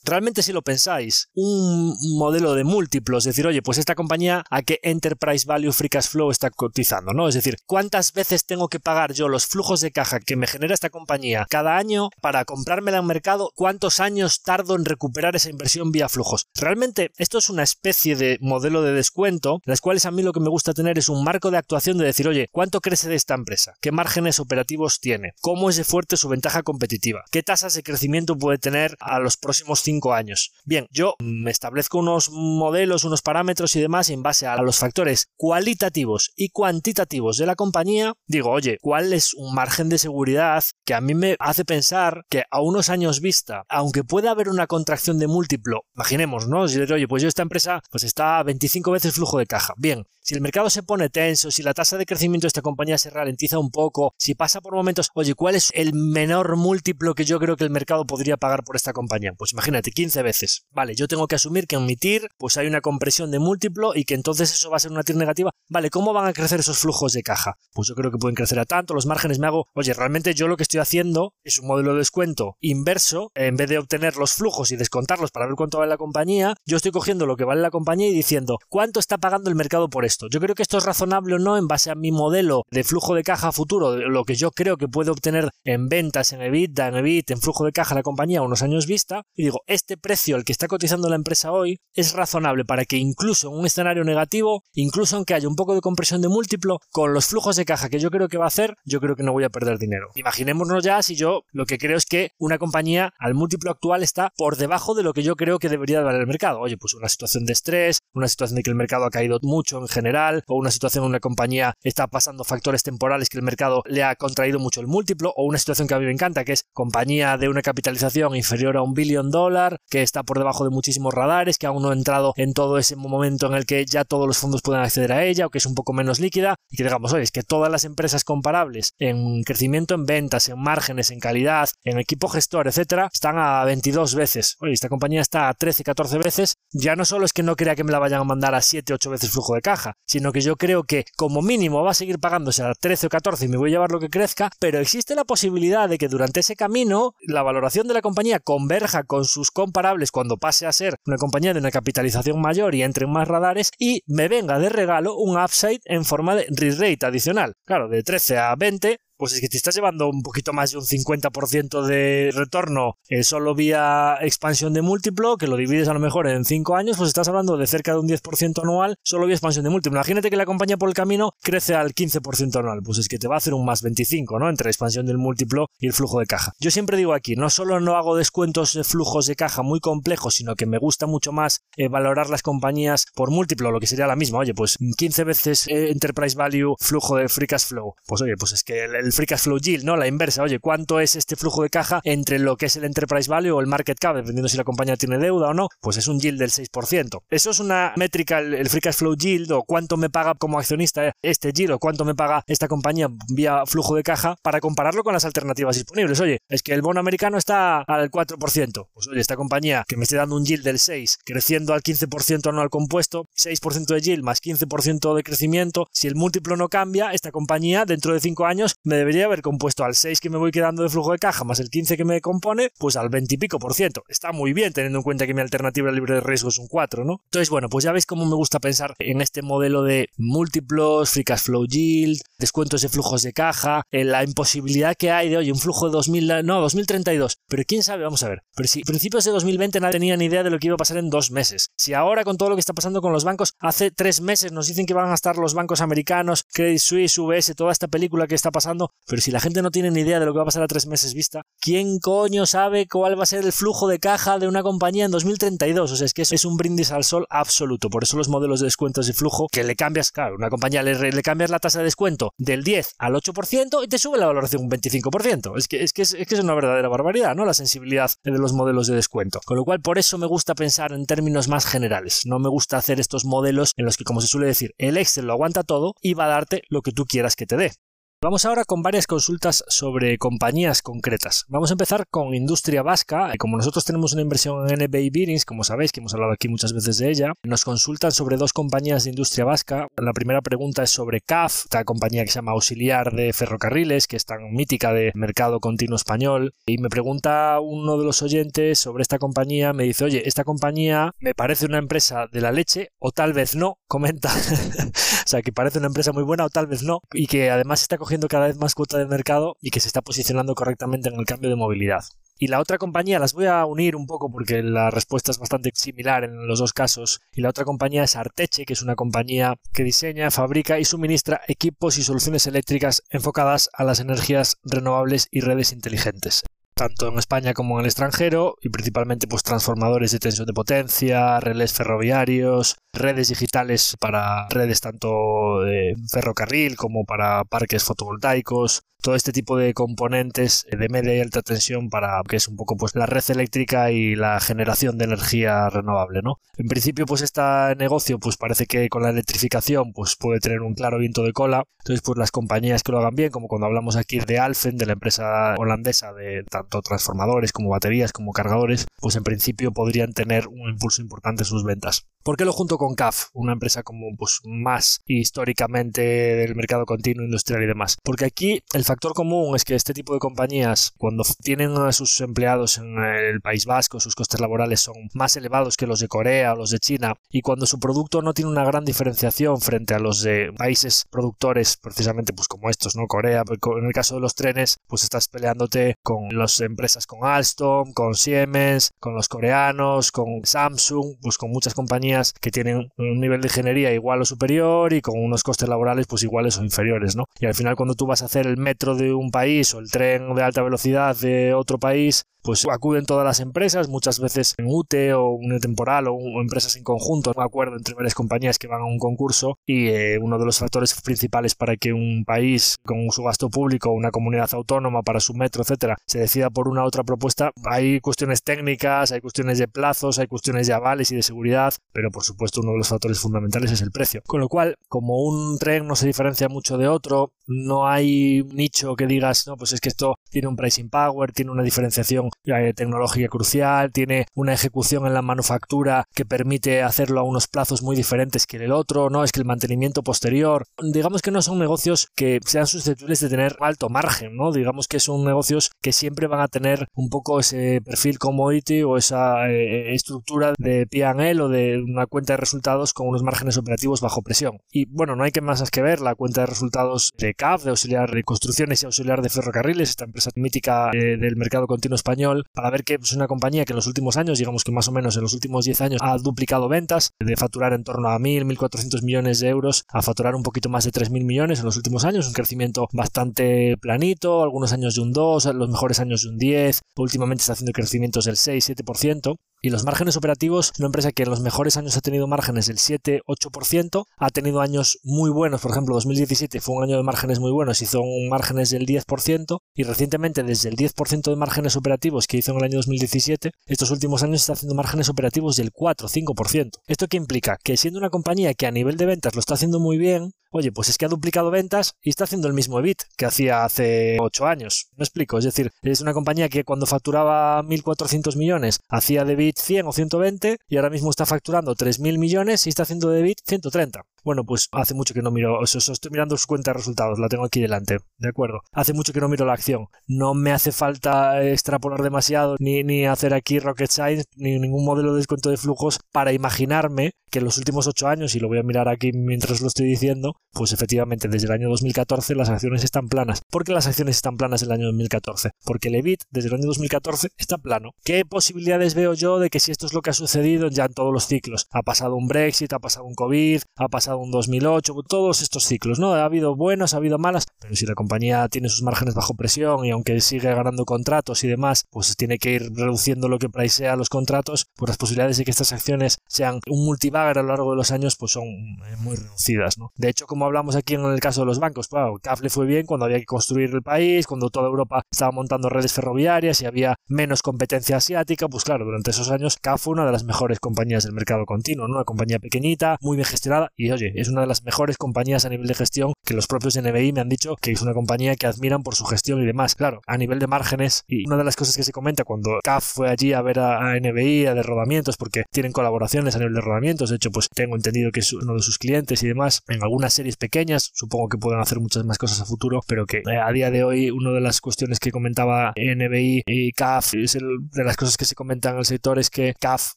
Speaker 2: realmente si lo pensáis, un modelo de múltiplos, es decir, oye, pues esta compañía a qué Enterprise Value Free Cash Flow está cotizando, ¿no? Es decir, ¿cuántas veces tengo que pagar yo los flujos de caja que me genera esta compañía cada año para comprármela en mercado? ¿Cuántos años tardo en recuperar esa inversión vía flujos? Realmente esto es una especie de modelo de descuento, en las cuales a mí lo que me gusta tener es un marco de actuación de decir, oye, ¿cuánto crece de esta empresa? ¿Qué márgenes operativos tiene? ¿Cómo es de fuerte su ventaja competitiva? ¿Qué tasas de crecimiento puede tener a los próximos cinco años. Bien, yo me establezco unos modelos, unos parámetros y demás y en base a los factores cualitativos y cuantitativos de la compañía, digo, oye, ¿cuál es un margen de seguridad que a mí me hace pensar que a unos años vista, aunque pueda haber una contracción de múltiplo, imaginemos, ¿no? Si oye, pues yo esta empresa pues está a 25 veces flujo de caja. Bien, si el mercado se pone tenso, si la tasa de crecimiento de esta compañía se ralentiza un poco, si pasa por momentos, oye, ¿cuál es el menor múltiplo que yo creo que el mercado podría pagar por esta compañía? Pues imagínate, 15 veces. Vale, yo tengo que asumir que en mi TIR pues hay una compresión de múltiplo y que entonces eso va a ser una TIR negativa. Vale, ¿cómo van a crecer esos flujos de caja? Pues yo creo que pueden crecer a tanto, los márgenes me hago, oye, realmente yo lo que estoy haciendo es un modelo de descuento inverso, en vez de obtener los flujos y descontarlos para ver cuánto vale la compañía, yo estoy cogiendo lo que vale la compañía y diciendo, ¿cuánto está pagando el mercado por esto? Yo creo que esto es razonable o no en base a mi modelo de flujo de caja futuro, lo que yo creo que puedo obtener en ventas, en EBITDA, en EBIT, en flujo de caja la compañía unos años vista, y digo, este precio al que está cotizando la empresa hoy es razonable para que incluso en un escenario negativo, incluso aunque haya un poco de compresión de múltiplo, con los flujos de caja que yo creo que va a hacer, yo creo que no voy a perder dinero. Imaginémonos ya si yo lo que creo es que una compañía al múltiplo actual está por debajo de lo que yo creo que debería valer el mercado. Oye, pues una situación de estrés, una situación de que el mercado ha caído mucho en general, o una situación en una compañía está pasando factores temporales que el mercado le ha contraído mucho el múltiplo, o una situación que a mí me encanta, que es compañía de una capitalización inferior a un billion dollar, que está por debajo de muchísimos radares, que aún no ha entrado en todo ese momento en el que ya todos los fondos pueden acceder a ella o que es un poco menos líquida y que digamos, oye, es que todas las empresas comparables en crecimiento en ventas, en márgenes, en calidad, en equipo gestor, etcétera, están a 22 veces. Oye, esta compañía está a 13, 14 veces. Ya no solo es que no crea que me la vayan a mandar a 7, 8 veces flujo de caja, sino que yo creo que como mínimo va a seguir pagándose a 13 o 14 y me voy a llevar lo que crezca, pero existe la posibilidad de que durante ese camino la valoración de la compañía converja con sus comparables cuando pase a ser una compañía de una capitalización mayor y entre más radares y me venga de regalo un upside en forma de re-rate adicional. Claro, de 13 a 20 pues es que te estás llevando un poquito más de un 50% de retorno eh, solo vía expansión de múltiplo, que lo divides a lo mejor en 5 años, pues estás hablando de cerca de un 10% anual solo vía expansión de múltiplo. Imagínate que la compañía por el camino crece al 15% anual, pues es que te va a hacer un más 25, ¿no? Entre expansión del múltiplo y el flujo de caja. Yo siempre digo aquí, no solo no hago descuentos de flujos de caja muy complejos, sino que me gusta mucho más eh, valorar las compañías por múltiplo, lo que sería la misma. Oye, pues 15 veces eh, enterprise value, flujo de free cash flow. Pues oye, pues es que el el free cash flow yield, ¿no? La inversa. Oye, ¿cuánto es este flujo de caja entre lo que es el enterprise value o el market cap, dependiendo si la compañía tiene deuda o no? Pues es un yield del 6%. Eso es una métrica, el, free cash flow yield o cuánto me paga como accionista este yield o cuánto me paga esta compañía vía flujo de caja para compararlo con las alternativas disponibles. Oye, es que el bono americano está al 4%. Pues oye, esta compañía que me esté dando un yield del 6, creciendo al 15% anual compuesto, 6% de yield más 15% de crecimiento, si el múltiplo no cambia, esta compañía dentro de 5 años me debería haber compuesto al 6 que me voy quedando de flujo de caja más el 15 que me compone, pues al 20 y pico por ciento. Está muy bien teniendo en cuenta que mi alternativa libre de riesgo es un 4, ¿no? Entonces, bueno, pues ya veis cómo me gusta pensar en este modelo de múltiplos, free cash flow yield, descuentos de flujos de caja, en la imposibilidad que hay de, oye, un flujo de 2000, no, 2032. Pero quién sabe, vamos a ver. Pero si principios de 2020 nadie tenía ni idea de lo que iba a pasar en dos meses. Si ahora con todo lo que está pasando con los bancos, hace tres meses nos dicen que van a estar los bancos americanos, Credit Suisse, UBS, toda esta película que está pasando, pero si la gente no tiene ni idea de lo que va a pasar a tres meses vista, ¿quién coño sabe cuál va a ser el flujo de caja de una compañía en 2032? O sea, es que es un brindis al sol absoluto. Por eso los modelos de descuentos de flujo, que le cambias, claro, una compañía le, le cambias la tasa de descuento del 10 al 8% y te sube la valoración un 25%. Es que, es, que es, es que es una verdadera barbaridad, ¿no? La sensibilidad de los modelos de descuento. Con lo cual, por eso me gusta pensar en términos más generales. No me gusta hacer estos modelos en los que, como se suele decir, el Excel lo aguanta todo y va a darte lo que tú quieras que te dé. Vamos ahora con varias consultas sobre compañías concretas. Vamos a empezar con Industria Vasca. Como nosotros tenemos una inversión en NBI Bearings, como sabéis que hemos hablado aquí muchas veces de ella, nos consultan sobre dos compañías de Industria Vasca. La primera pregunta es sobre CAF, esta compañía que se llama Auxiliar de Ferrocarriles, que es tan mítica de mercado continuo español. Y me pregunta uno de los oyentes sobre esta compañía, me dice, oye, esta compañía me parece una empresa de la leche o tal vez no, comenta. o sea, que parece una empresa muy buena o tal vez no, y que además está cogiendo cada vez más cuota de mercado y que se está posicionando correctamente en el cambio de movilidad. Y la otra compañía, las voy a unir un poco porque la respuesta es bastante similar en los dos casos. Y la otra compañía es Arteche, que es una compañía que diseña, fabrica y suministra equipos y soluciones eléctricas enfocadas a las energías renovables y redes inteligentes tanto en España como en el extranjero, y principalmente pues transformadores de tensión de potencia, relés ferroviarios, redes digitales para redes tanto de ferrocarril como para parques fotovoltaicos, todo este tipo de componentes de media y alta tensión para que es un poco pues la red eléctrica y la generación de energía renovable, ¿no? En principio pues este negocio pues parece que con la electrificación pues puede tener un claro viento de cola, entonces pues las compañías que lo hagan bien, como cuando hablamos aquí de Alfen, de la empresa holandesa de tanto transformadores como baterías como cargadores, pues en principio podrían tener un impulso importante en sus ventas. ¿Por qué lo junto con CAF, una empresa como pues más históricamente del mercado continuo industrial y demás? Porque aquí el factor común es que este tipo de compañías, cuando tienen a sus empleados en el País Vasco, sus costes laborales son más elevados que los de Corea o los de China, y cuando su producto no tiene una gran diferenciación frente a los de países productores, precisamente pues como estos, ¿no? Corea, en el caso de los trenes, pues estás peleándote con las empresas con Alstom, con Siemens, con los coreanos, con Samsung, pues con muchas compañías que tienen un nivel de ingeniería igual o superior y con unos costes laborales pues iguales o inferiores, ¿no? Y al final cuando tú vas a hacer el metro de un país o el tren de alta velocidad de otro país, pues acuden todas las empresas, muchas veces en UTE o un temporal o, empresas en conjunto, un acuerdo entre varias compañías que van a un concurso y eh, uno de los factores principales para que un país con su gasto público, una comunidad autónoma para su metro, etcétera, se decida por una u otra propuesta, hay cuestiones técnicas, hay cuestiones de plazos, hay cuestiones de avales y de seguridad, pero por supuesto uno de los factores fundamentales es el precio. Con lo cual, como un tren no se diferencia mucho de otro, no hay nicho que digas, no, pues es que esto tiene un pricing power, tiene una diferenciación eh, tecnológica crucial, tiene una ejecución en la manufactura que permite hacerlo a unos plazos muy diferentes que el otro, no es que el mantenimiento posterior, digamos que no son negocios que sean susceptibles de tener alto margen, ¿no? Digamos que son negocios que siempre van a tener un poco ese perfil commodity o esa eh, estructura de P&L o de una cuenta de resultados con unos márgenes operativos bajo presión. Y bueno, no hay que más que ver la cuenta de resultados de CAF, de auxiliar de construcciones y auxiliar de ferrocarriles, esta empresa mítica eh, del mercado continuo español, para ver que es una compañía que en los últimos años, digamos que más o menos en los últimos 10 años, ha duplicado ventas, de facturar en torno a 1.000, 1.400 millones de euros, a facturar un poquito más de 3.000 millones en los últimos años, un crecimiento bastante planito, algunos años de un 2, los mejores años de un 10, últimamente está haciendo crecimientos del 6-7%, y los márgenes operativos, una empresa que en los mejores años ha tenido márgenes del 7-8%, ha tenido años muy buenos, por ejemplo 2017 fue un año de márgenes muy buenos, hizo márgenes del 10% y recientemente desde el 10% de márgenes operativos que hizo en el año 2017, estos últimos años está haciendo márgenes operativos del 4-5%. ¿Esto qué implica? Que siendo una compañía que a nivel de ventas lo está haciendo muy bien, Oye, pues es que ha duplicado ventas y está haciendo el mismo EBIT que hacía hace 8 años. Me explico, es decir, es una compañía que cuando facturaba 1.400 millones hacía de EBIT 100 o 120 y ahora mismo está facturando 3.000 millones y está haciendo de EBIT 130. Bueno, pues hace mucho que no miro, estoy mirando su cuenta de resultados, la tengo aquí delante, ¿de acuerdo? Hace mucho que no miro la acción. No me hace falta extrapolar demasiado, ni, ni hacer aquí rocket science, ni ningún modelo de descuento de flujos para imaginarme que en los últimos 8 años, y lo voy a mirar aquí mientras lo estoy diciendo, pues efectivamente desde el año 2014 las acciones están planas. ¿Por qué las acciones están planas en el año 2014? Porque el EBIT desde el año 2014 está plano. ¿Qué posibilidades veo yo de que si esto es lo que ha sucedido ya en todos los ciclos? Ha pasado un Brexit, ha pasado un COVID, ha pasado un 2008, todos estos ciclos, ¿no? Ha habido buenas, ha habido malas, pero si la compañía tiene sus márgenes bajo presión y aunque sigue ganando contratos y demás, pues tiene que ir reduciendo lo que pricea los contratos, pues las posibilidades de que estas acciones sean un multibagger a lo largo de los años pues son eh, muy reducidas, ¿no? De hecho, como hablamos aquí en el caso de los bancos, claro, CAF le fue bien cuando había que construir el país, cuando toda Europa estaba montando redes ferroviarias y había menos competencia asiática, pues claro, durante esos años CAF fue una de las mejores compañías del mercado continuo, ¿no? Una compañía pequeñita, muy bien gestionada y es una de las mejores compañías a nivel de gestión que los propios NBI me han dicho que es una compañía que admiran por su gestión y demás. Claro, a nivel de márgenes y una de las cosas que se comenta cuando CAF fue allí a ver a, NBI, a de rodamientos, porque tienen colaboraciones a nivel de rodamientos, de hecho pues tengo entendido que es uno de sus clientes y demás, en algunas series pequeñas, supongo que pueden hacer muchas más cosas a futuro, pero que eh, a día de hoy una de las cuestiones que comentaba NBI y CAF, es de las cosas que se comentan en el sector es que CAF,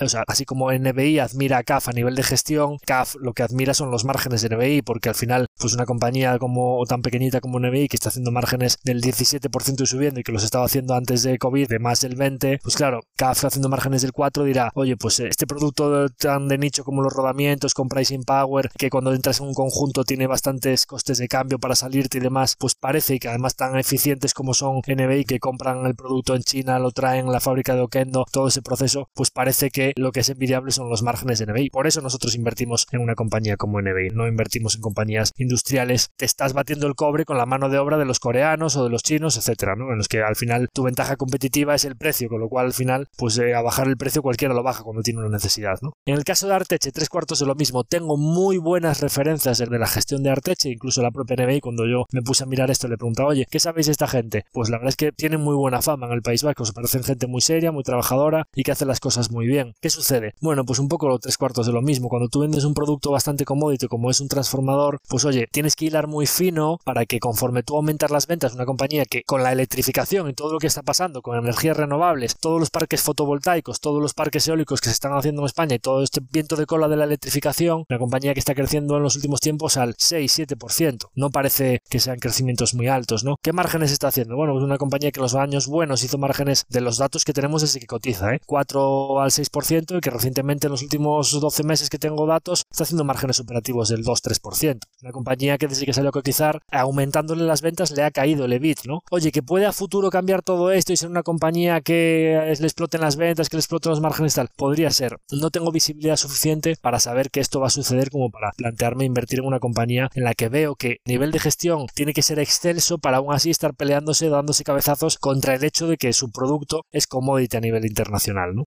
Speaker 2: o sea, así como NBI admira a CAF a nivel de gestión, CAF lo que admira los márgenes de NBI, porque al final, pues una compañía como tan pequeñita como NBI que está haciendo márgenes del 17% y subiendo y que los estaba haciendo antes de COVID de más del 20, pues claro, CAF haciendo márgenes del 4 dirá, oye, pues este producto tan de nicho como los rodamientos con pricing power, que cuando entras en un conjunto tiene bastantes costes de cambio para salirte y demás, pues parece que además tan eficientes como son NBI que compran el producto en China, lo traen a la fábrica de Okendo, todo ese proceso, pues parece que lo que es envidiable son los márgenes de NBI. Por eso nosotros invertimos en una compañía como NBI, no invertimos en compañías industriales, te estás batiendo el cobre con la mano de obra de los coreanos o de los chinos, etcétera, ¿no? En los que al final tu ventaja competitiva es el precio, con lo cual al final, pues eh, a bajar el precio cualquiera lo baja cuando tiene una necesidad, ¿no? En el caso de Arteche, tres cuartos de lo mismo, tengo muy buenas referencias de la gestión de Arteche, incluso la propia NBI, cuando yo me puse a mirar esto, le preguntaba, oye, ¿qué sabéis de esta gente? Pues la verdad es que tienen muy buena fama en el País Vasco, se parecen gente muy seria, muy trabajadora y que hace las cosas muy bien. ¿Qué sucede? Bueno, pues un poco los tres cuartos de lo mismo. Cuando tú vendes un producto bastante commodity como es un transformador, pues oye, tienes que hilar muy fino para que conforme tú aumentas las ventas una compañía que con la electrificación y todo lo que está pasando con energías renovables, todos los parques fotovoltaicos, todos los parques eólicos que se están haciendo en España y todo este viento de cola de la electrificación, una compañía que está creciendo en los últimos tiempos al 6-7%. No parece que sean crecimientos muy altos, ¿no? ¿Qué márgenes está haciendo? Bueno, es una compañía que los años buenos hizo márgenes de los datos que tenemos desde que cotiza, ¿eh? 4 al 6% y que recientemente en los últimos 12 meses que tengo datos está haciendo márgenes operativos del 2-3%. Una compañía que desde que salió a cotizar, aumentándole las ventas, le ha caído el EBIT, ¿no? Oye, que puede a futuro cambiar todo esto y ser una compañía que le exploten las ventas, que le exploten los márgenes tal. Podría ser. No tengo visibilidad suficiente para saber que esto va a suceder como para plantearme invertir en una compañía en la que veo que nivel de gestión tiene que ser excelso para aún así estar peleándose, dándose cabezazos contra el hecho de que su producto es commodity a nivel internacional, ¿no?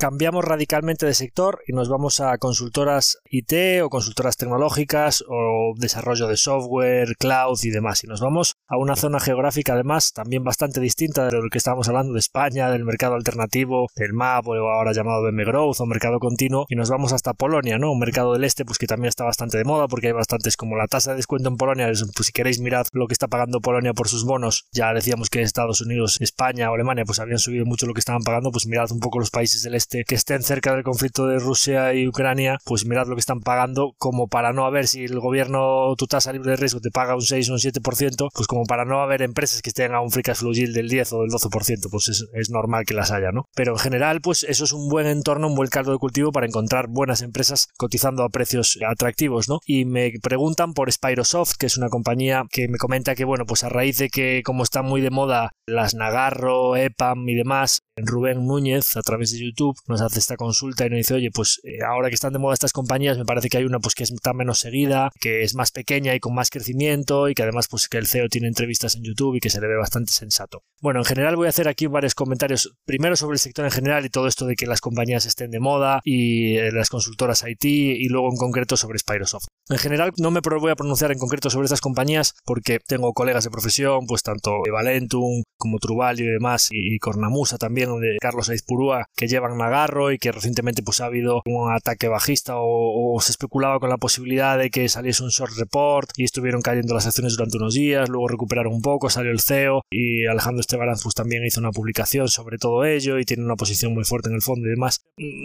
Speaker 2: Cambiamos radicalmente de sector y nos vamos a consultoras IT o consultoras tecnológicas o desarrollo de software, cloud y demás. Y nos vamos a una zona geográfica además también bastante distinta de lo que estábamos hablando de España, del mercado alternativo, del MAP o ahora llamado BM Growth o mercado continuo y nos vamos hasta Polonia, ¿no? Un mercado del este pues que también está bastante de moda porque hay bastantes como la tasa de descuento en Polonia, pues si queréis mirad lo que está pagando Polonia por sus bonos, ya decíamos que Estados Unidos, España o Alemania pues habían subido mucho lo que estaban pagando, pues mirad un poco los países del este este, que estén cerca del conflicto de Rusia y Ucrania, pues mirad lo que están pagando, como para no haber, si el gobierno, tu tasa libre de riesgo te paga un 6 o un 7%, pues como para no haber empresas que estén a un free cash flow yield del 10 o del 12%, pues es, es, normal que las haya, ¿no? Pero en general, pues eso es un buen entorno, un buen caldo de cultivo para encontrar buenas empresas cotizando a precios atractivos, ¿no? Y me preguntan por Spyrosoft, que es una compañía que me comenta que, bueno, pues a raíz de que como están muy de moda las Nagarro, EPAM y demás, Rubén Núñez a través de YouTube nos hace esta consulta y nos dice, oye, pues eh, ahora que están de moda estas compañías, me parece que hay una pues que está menos seguida, que es más pequeña y con más crecimiento y que además pues que el CEO tiene entrevistas en YouTube y que se le ve bastante sensato. Bueno, en general voy a hacer aquí varios comentarios, primero sobre el sector en general y todo esto de que las compañías estén de moda y eh, las consultoras IT y luego en concreto sobre Spyrosoft. En general no me voy a pronunciar en concreto sobre estas compañías porque tengo colegas de profesión, pues tanto Valentum como Truvalio y demás y, y Cornamusa también de Carlos Aizpurúa que llevan Nagarro y que recientemente pues ha habido un ataque bajista o, se especulaba con la posibilidad de que saliese un short report y estuvieron cayendo las acciones durante unos días, luego recuperaron un poco, salió el CEO y Alejandro Esteban pues también hizo una publicación sobre todo ello y tiene una posición muy fuerte en el fondo y demás.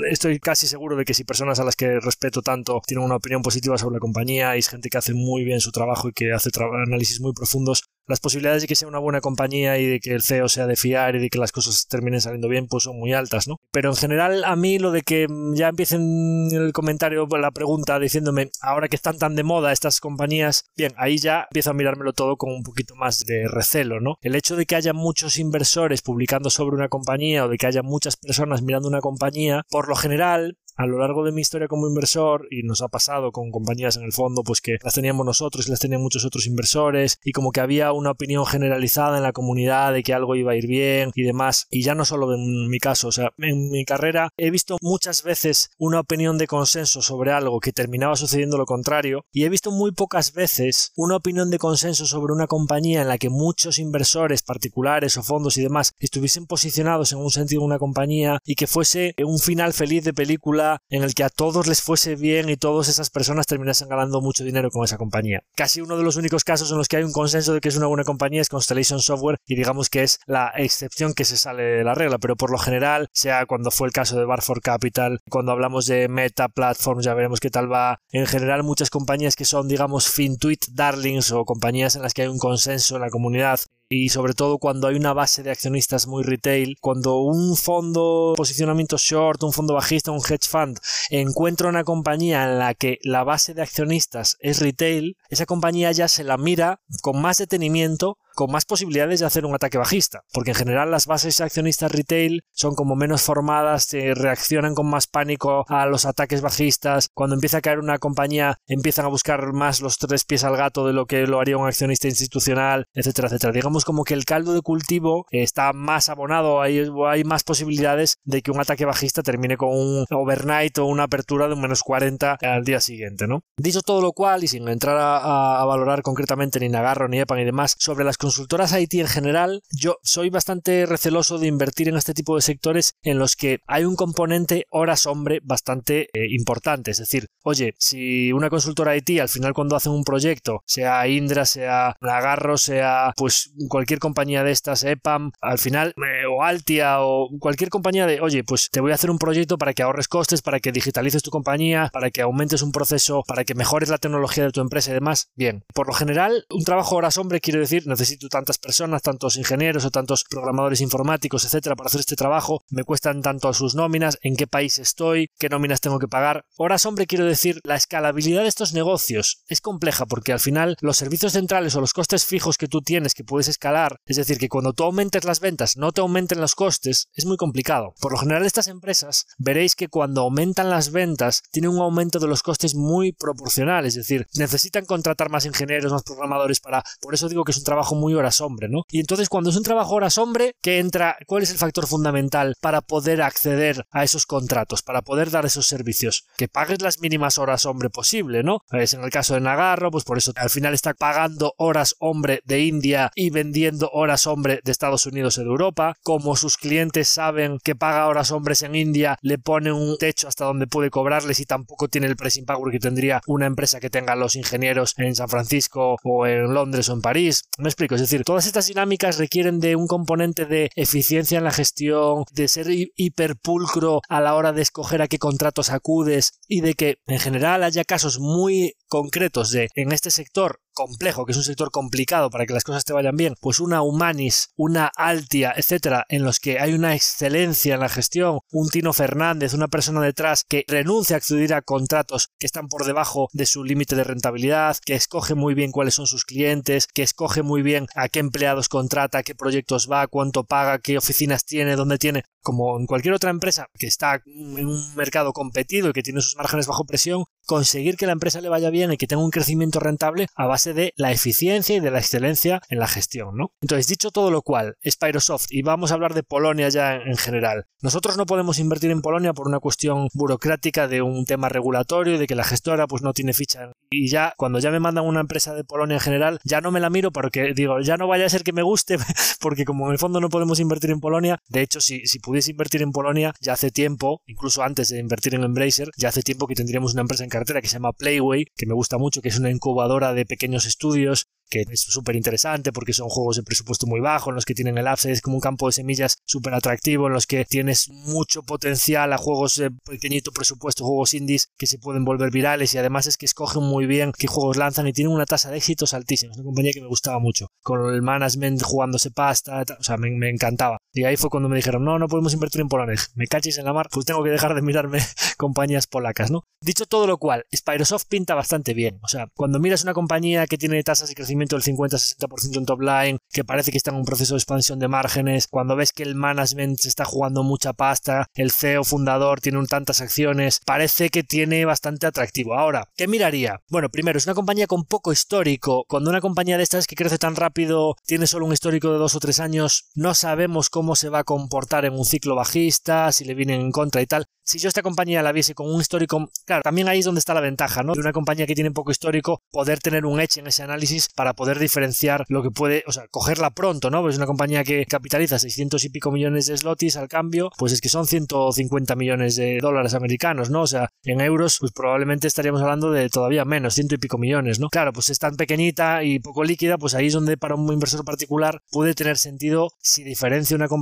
Speaker 2: Estoy casi seguro de que si personas a las que respeto tanto tienen una opinión positiva sobre la compañía es gente que hace muy bien su trabajo y que hace análisis muy profundos, las posibilidades de que sea una buena compañía y de que el CEO sea de fiar y de que las cosas terminen saliendo bien, pues son muy altas, ¿no? Pero en general, a mí lo de que ya empiecen el comentario, la pregunta diciéndome, ahora que están tan de moda estas compañías, bien, ahí ya empiezo a mirármelo todo con un poquito más de recelo, ¿no? El hecho de que haya muchos inversores publicando sobre una compañía o de que haya muchas personas mirando una compañía, por lo general, a lo largo de mi historia como inversor, y nos ha pasado con compañías en el fondo, pues que las teníamos nosotros y las tenían muchos otros inversores, y como que había una opinión generalizada en la comunidad de que algo iba a ir bien y demás, y ya no solo en mi caso, o sea, en mi carrera he visto muchas veces una opinión de consenso sobre algo que terminaba sucediendo lo contrario, y he visto muy pocas veces una opinión de consenso sobre una compañía en la que muchos inversores particulares o fondos y demás estuviesen posicionados en un sentido de una compañía y que fuese un final feliz de película en el que a todos les fuese bien y todas esas personas terminasen ganando mucho dinero con esa compañía. Casi uno de los únicos casos en los que hay un consenso de que es una buena compañía es Constellation Software y digamos que es la excepción que se sale de la regla, pero por lo general, sea cuando fue el caso de Barford Capital, cuando hablamos de Meta Platforms, ya veremos qué tal va. En general, muchas compañías que son, digamos, FinTweet Darlings o compañías en las que hay un consenso en la comunidad y sobre todo cuando hay una base de accionistas muy retail, cuando un fondo posicionamiento short, un fondo bajista, un hedge fund encuentra una compañía en la que la base de accionistas es retail, esa compañía ya se la mira con más detenimiento con más posibilidades de hacer un ataque bajista, porque en general las bases accionistas retail son como menos formadas, reaccionan con más pánico a los ataques bajistas, cuando empieza a caer una compañía empiezan a buscar más los tres pies al gato de lo que lo haría un accionista institucional, etcétera, etcétera. Digamos como que el caldo de cultivo está más abonado, hay, hay más posibilidades de que un ataque bajista termine con un overnight o una apertura de un menos 40 al día siguiente, ¿no? Dicho todo lo cual, y sin entrar a, valorar concretamente ni Nagarro, ni EPA, ni demás. Sobre las consultoras IT en general, yo soy bastante receloso de invertir en este tipo de sectores en los que hay un componente horas hombre bastante eh, importante. Es decir, oye, si una consultora IT al final cuando hacen un proyecto, sea Indra, sea Nagarro, sea pues cualquier compañía de estas, EPAM, al final, eh, o Altia, o cualquier compañía de, oye, pues te voy a hacer un proyecto para que ahorres costes, para que digitalices tu compañía, para que aumentes un proceso, para que mejores la tecnología de tu empresa y demás. Bien, por lo general, un trabajo horas hombre quiere decir necesito tantas personas, tantos ingenieros o tantos programadores informáticos, etcétera, para hacer este trabajo, me cuestan tanto sus nóminas, en qué país estoy, qué nóminas tengo que pagar. Horas hombre quiero decir la escalabilidad de estos negocios es compleja porque al final los servicios centrales o los costes fijos que tú tienes que puedes escalar, es decir, que cuando tú aumentes las ventas no te aumenten los costes, es muy complicado. Por lo general estas empresas veréis que cuando aumentan las ventas tienen un aumento de los costes muy proporcional, es decir, necesitan contratar más ingenieros, más programadores para... Por eso digo que es un trabajo muy horas hombre, ¿no? Y entonces cuando es un trabajo horas hombre, ¿qué entra? ¿Cuál es el factor fundamental para poder acceder a esos contratos, para poder dar esos servicios? Que pagues las mínimas horas hombre posible, ¿no? Es en el caso de Nagarro, pues por eso al final está pagando horas hombre de India y vendiendo horas hombre de Estados Unidos y de Europa. Como sus clientes saben que paga horas hombres en India, le pone un techo hasta donde puede cobrarles y tampoco tiene el pricing power que tendría una empresa que tenga los ingenieros en San Francisco o en Londres o en París. Me explico, es decir, todas estas dinámicas requieren de un componente de eficiencia en la gestión, de ser hiperpulcro a la hora de escoger a qué contratos acudes y de que en general haya casos muy concretos de en este sector complejo, que es un sector complicado para que las cosas te vayan bien, pues una Humanis, una Altia, etcétera, en los que hay una excelencia en la gestión, un Tino Fernández, una persona detrás que renuncia a acceder a contratos que están por debajo de su límite de rentabilidad, que escoge muy bien cuáles son sus clientes, que escoge muy bien a qué empleados contrata, qué proyectos va, cuánto paga, qué oficinas tiene, dónde tiene, como en cualquier otra empresa que está en un mercado competido y que tiene sus márgenes bajo presión, conseguir que la empresa le vaya bien y que tenga un crecimiento rentable a base de la eficiencia y de la excelencia en la gestión, ¿no? Entonces, dicho todo lo cual, Spyrosoft, y vamos a hablar de Polonia ya en general, nosotros no podemos invertir en Polonia por una cuestión burocrática de un tema regulatorio, de que la gestora pues no tiene ficha y ya cuando ya me mandan una empresa de Polonia en general, ya no me la miro porque digo, ya no vaya a ser que me guste porque como en el fondo no podemos invertir en Polonia, de hecho si, si pudiese invertir en Polonia ya hace tiempo, incluso antes de invertir en Embracer, ya hace tiempo que tendríamos una empresa en cartera que se llama Playway, que me gusta mucho, que es una incubadora de pequeños estudios que es súper interesante porque son juegos de presupuesto muy bajo, en los que tienen el upside, es como un campo de semillas súper atractivo, en los que tienes mucho potencial a juegos de pequeñito presupuesto, juegos indies que se pueden volver virales y además es que escogen muy bien qué juegos lanzan y tienen una tasa de éxitos altísima. Es una compañía que me gustaba mucho, con el management jugándose pasta, o sea, me, me encantaba. Y ahí fue cuando me dijeron, no, no podemos invertir en polonés, me cachis en la mar, pues tengo que dejar de mirarme compañías polacas, ¿no? Dicho todo lo cual, Spyrosoft pinta bastante bien, o sea, cuando miras una compañía que tiene tasas de crecimiento del 50-60% en top line, que parece que está en un proceso de expansión de márgenes, cuando ves que el management se está jugando mucha pasta, el CEO fundador tiene un tantas acciones, parece que tiene bastante atractivo. Ahora, ¿qué miraría? Bueno, primero, es una compañía con poco histórico. Cuando una compañía de estas que crece tan rápido tiene solo un histórico de dos o tres años, no sabemos cómo se va a comportar en un ciclo bajista, si le vienen en contra y tal si yo esta compañía la viese con un histórico, claro, también ahí es donde está la ventaja, ¿no? De una compañía que tiene poco histórico, poder tener un edge en ese análisis para poder diferenciar lo que puede, o sea, cogerla pronto, ¿no? Pues una compañía que capitaliza 600 y pico millones de slotis al cambio, pues es que son 150 millones de dólares americanos, ¿no? O sea, en euros, pues probablemente estaríamos hablando de todavía menos, ciento y pico millones, ¿no? Claro, pues es tan pequeñita y poco líquida, pues ahí es donde para un inversor particular puede tener sentido si diferencia una compañía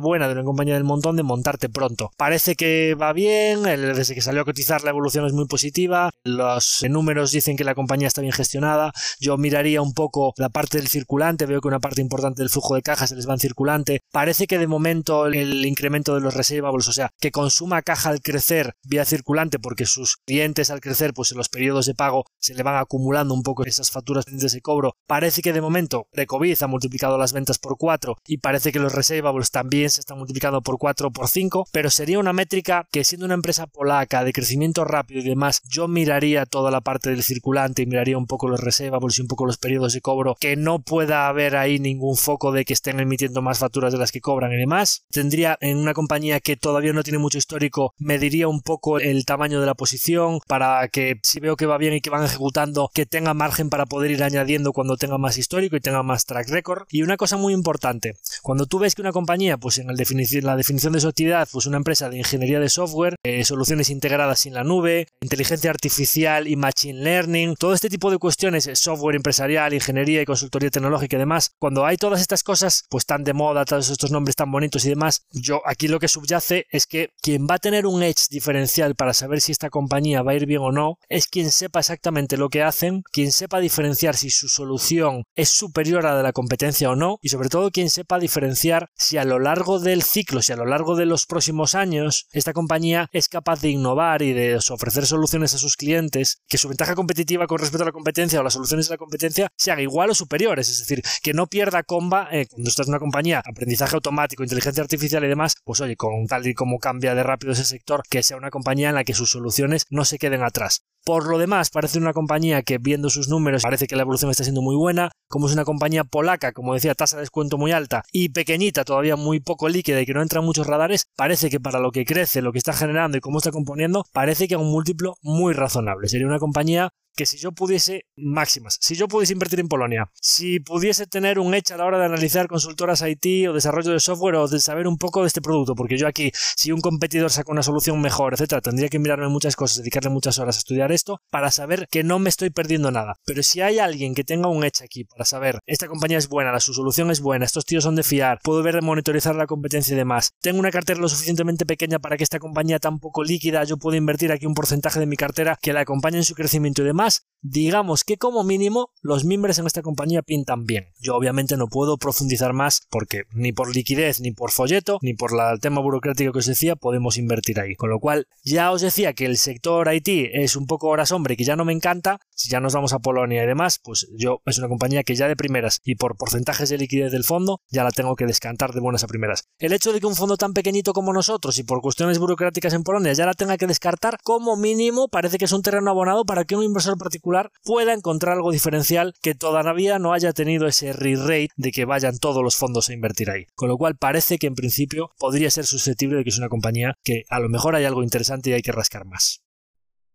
Speaker 2: buena de una compañía del montón de montarte pronto. Parece que va bien, desde que salió a cotizar la evolución es muy positiva, los números dicen que la compañía está bien gestionada, yo miraría un poco la parte del circulante, veo que una parte importante del flujo de caja se les va en circulante, parece que de momento el incremento de los receivables, o sea, que consuma caja al crecer vía circulante porque sus clientes al crecer, pues en los periodos de pago se le van acumulando un poco esas facturas de cobro, parece que de momento de COVID ha multiplicado las ventas por cuatro y parece que los receivables también se están multiplicando por 4 o por 5, pero sería una métrica que siendo una empresa polaca de crecimiento rápido y demás, yo miraría toda la parte del circulante y miraría un poco los receivables y un poco los periodos de cobro, que no pueda haber ahí ningún foco de que estén emitiendo más facturas de las que cobran y demás. Tendría en una compañía que todavía no tiene mucho histórico, mediría un poco el tamaño de la posición para que si veo que va bien y que van ejecutando, que tenga margen para poder ir añadiendo cuando tenga más histórico y tenga más track record. Y una cosa muy importante, cuando tú ves que una compañía, pues en la definición de su actividad, pues una empresa de ingeniería de software, eh, soluciones integradas en la nube, inteligencia artificial y machine learning, todo este tipo de cuestiones, eh, software empresarial, ingeniería y consultoría tecnológica y demás, cuando hay todas estas cosas, pues tan de moda, todos estos nombres tan bonitos y demás, yo aquí lo que subyace es que quien va a tener un edge diferencial para saber si esta compañía va a ir bien o no, es quien sepa exactamente lo que hacen, quien sepa diferenciar si su solución es superior a la de la competencia o no, y sobre todo quien sepa diferenciar si a lo largo del ciclo, si a lo largo de los próximos años, esta compañía es capaz de innovar y de ofrecer soluciones a sus clientes, que su ventaja competitiva con respecto a la competencia o las soluciones de la competencia sean igual o superiores, es decir, que no pierda comba eh, cuando estás en una compañía, aprendizaje automático, inteligencia artificial y demás, pues oye, con tal y como cambia de rápido ese sector, que sea una compañía en la que sus soluciones no se queden atrás. Por lo demás, parece una compañía que viendo sus números parece que la evolución está siendo muy buena, como es una compañía polaca, como decía, tasa de descuento muy alta y pequeñita, todavía muy poco líquida y que no entra en muchos radares, parece que para lo que crece, lo que está generando y cómo está componiendo, parece que a un múltiplo muy razonable. Sería una compañía que si yo pudiese, máximas, si yo pudiese invertir en Polonia, si pudiese tener un hecho a la hora de analizar consultoras IT o desarrollo de software o de saber un poco de este producto, porque yo aquí, si un competidor saca una solución mejor, etcétera, tendría que mirarme muchas cosas, dedicarle muchas horas a estudiar esto para saber que no me estoy perdiendo nada. Pero si hay alguien que tenga un hecho aquí para saber, esta compañía es buena, su solución es buena, estos tíos son de fiar, puedo ver de monitorizar la competencia y demás, tengo una cartera lo suficientemente pequeña para que esta compañía tan poco líquida, yo puedo invertir aquí un porcentaje de mi cartera que la acompañe en su crecimiento y demás, digamos que como mínimo los miembros en esta compañía pintan bien. Yo obviamente no puedo profundizar más porque ni por liquidez, ni por folleto, ni por el tema burocrático que os decía podemos invertir ahí. Con lo cual ya os decía que el sector IT es un poco hora sombra y que ya no me encanta. Si ya nos vamos a Polonia y demás, pues yo es una compañía que ya de primeras y por porcentajes de liquidez del fondo ya la tengo que descantar de buenas a primeras. El hecho de que un fondo tan pequeñito como nosotros y por cuestiones burocráticas en Polonia ya la tenga que descartar como mínimo parece que es un terreno abonado para que un inversor particular pueda encontrar algo diferencial que todavía no haya tenido ese re-rate de que vayan todos los fondos a invertir ahí. Con lo cual parece que en principio podría ser susceptible de que es una compañía que a lo mejor hay algo interesante y hay que rascar más.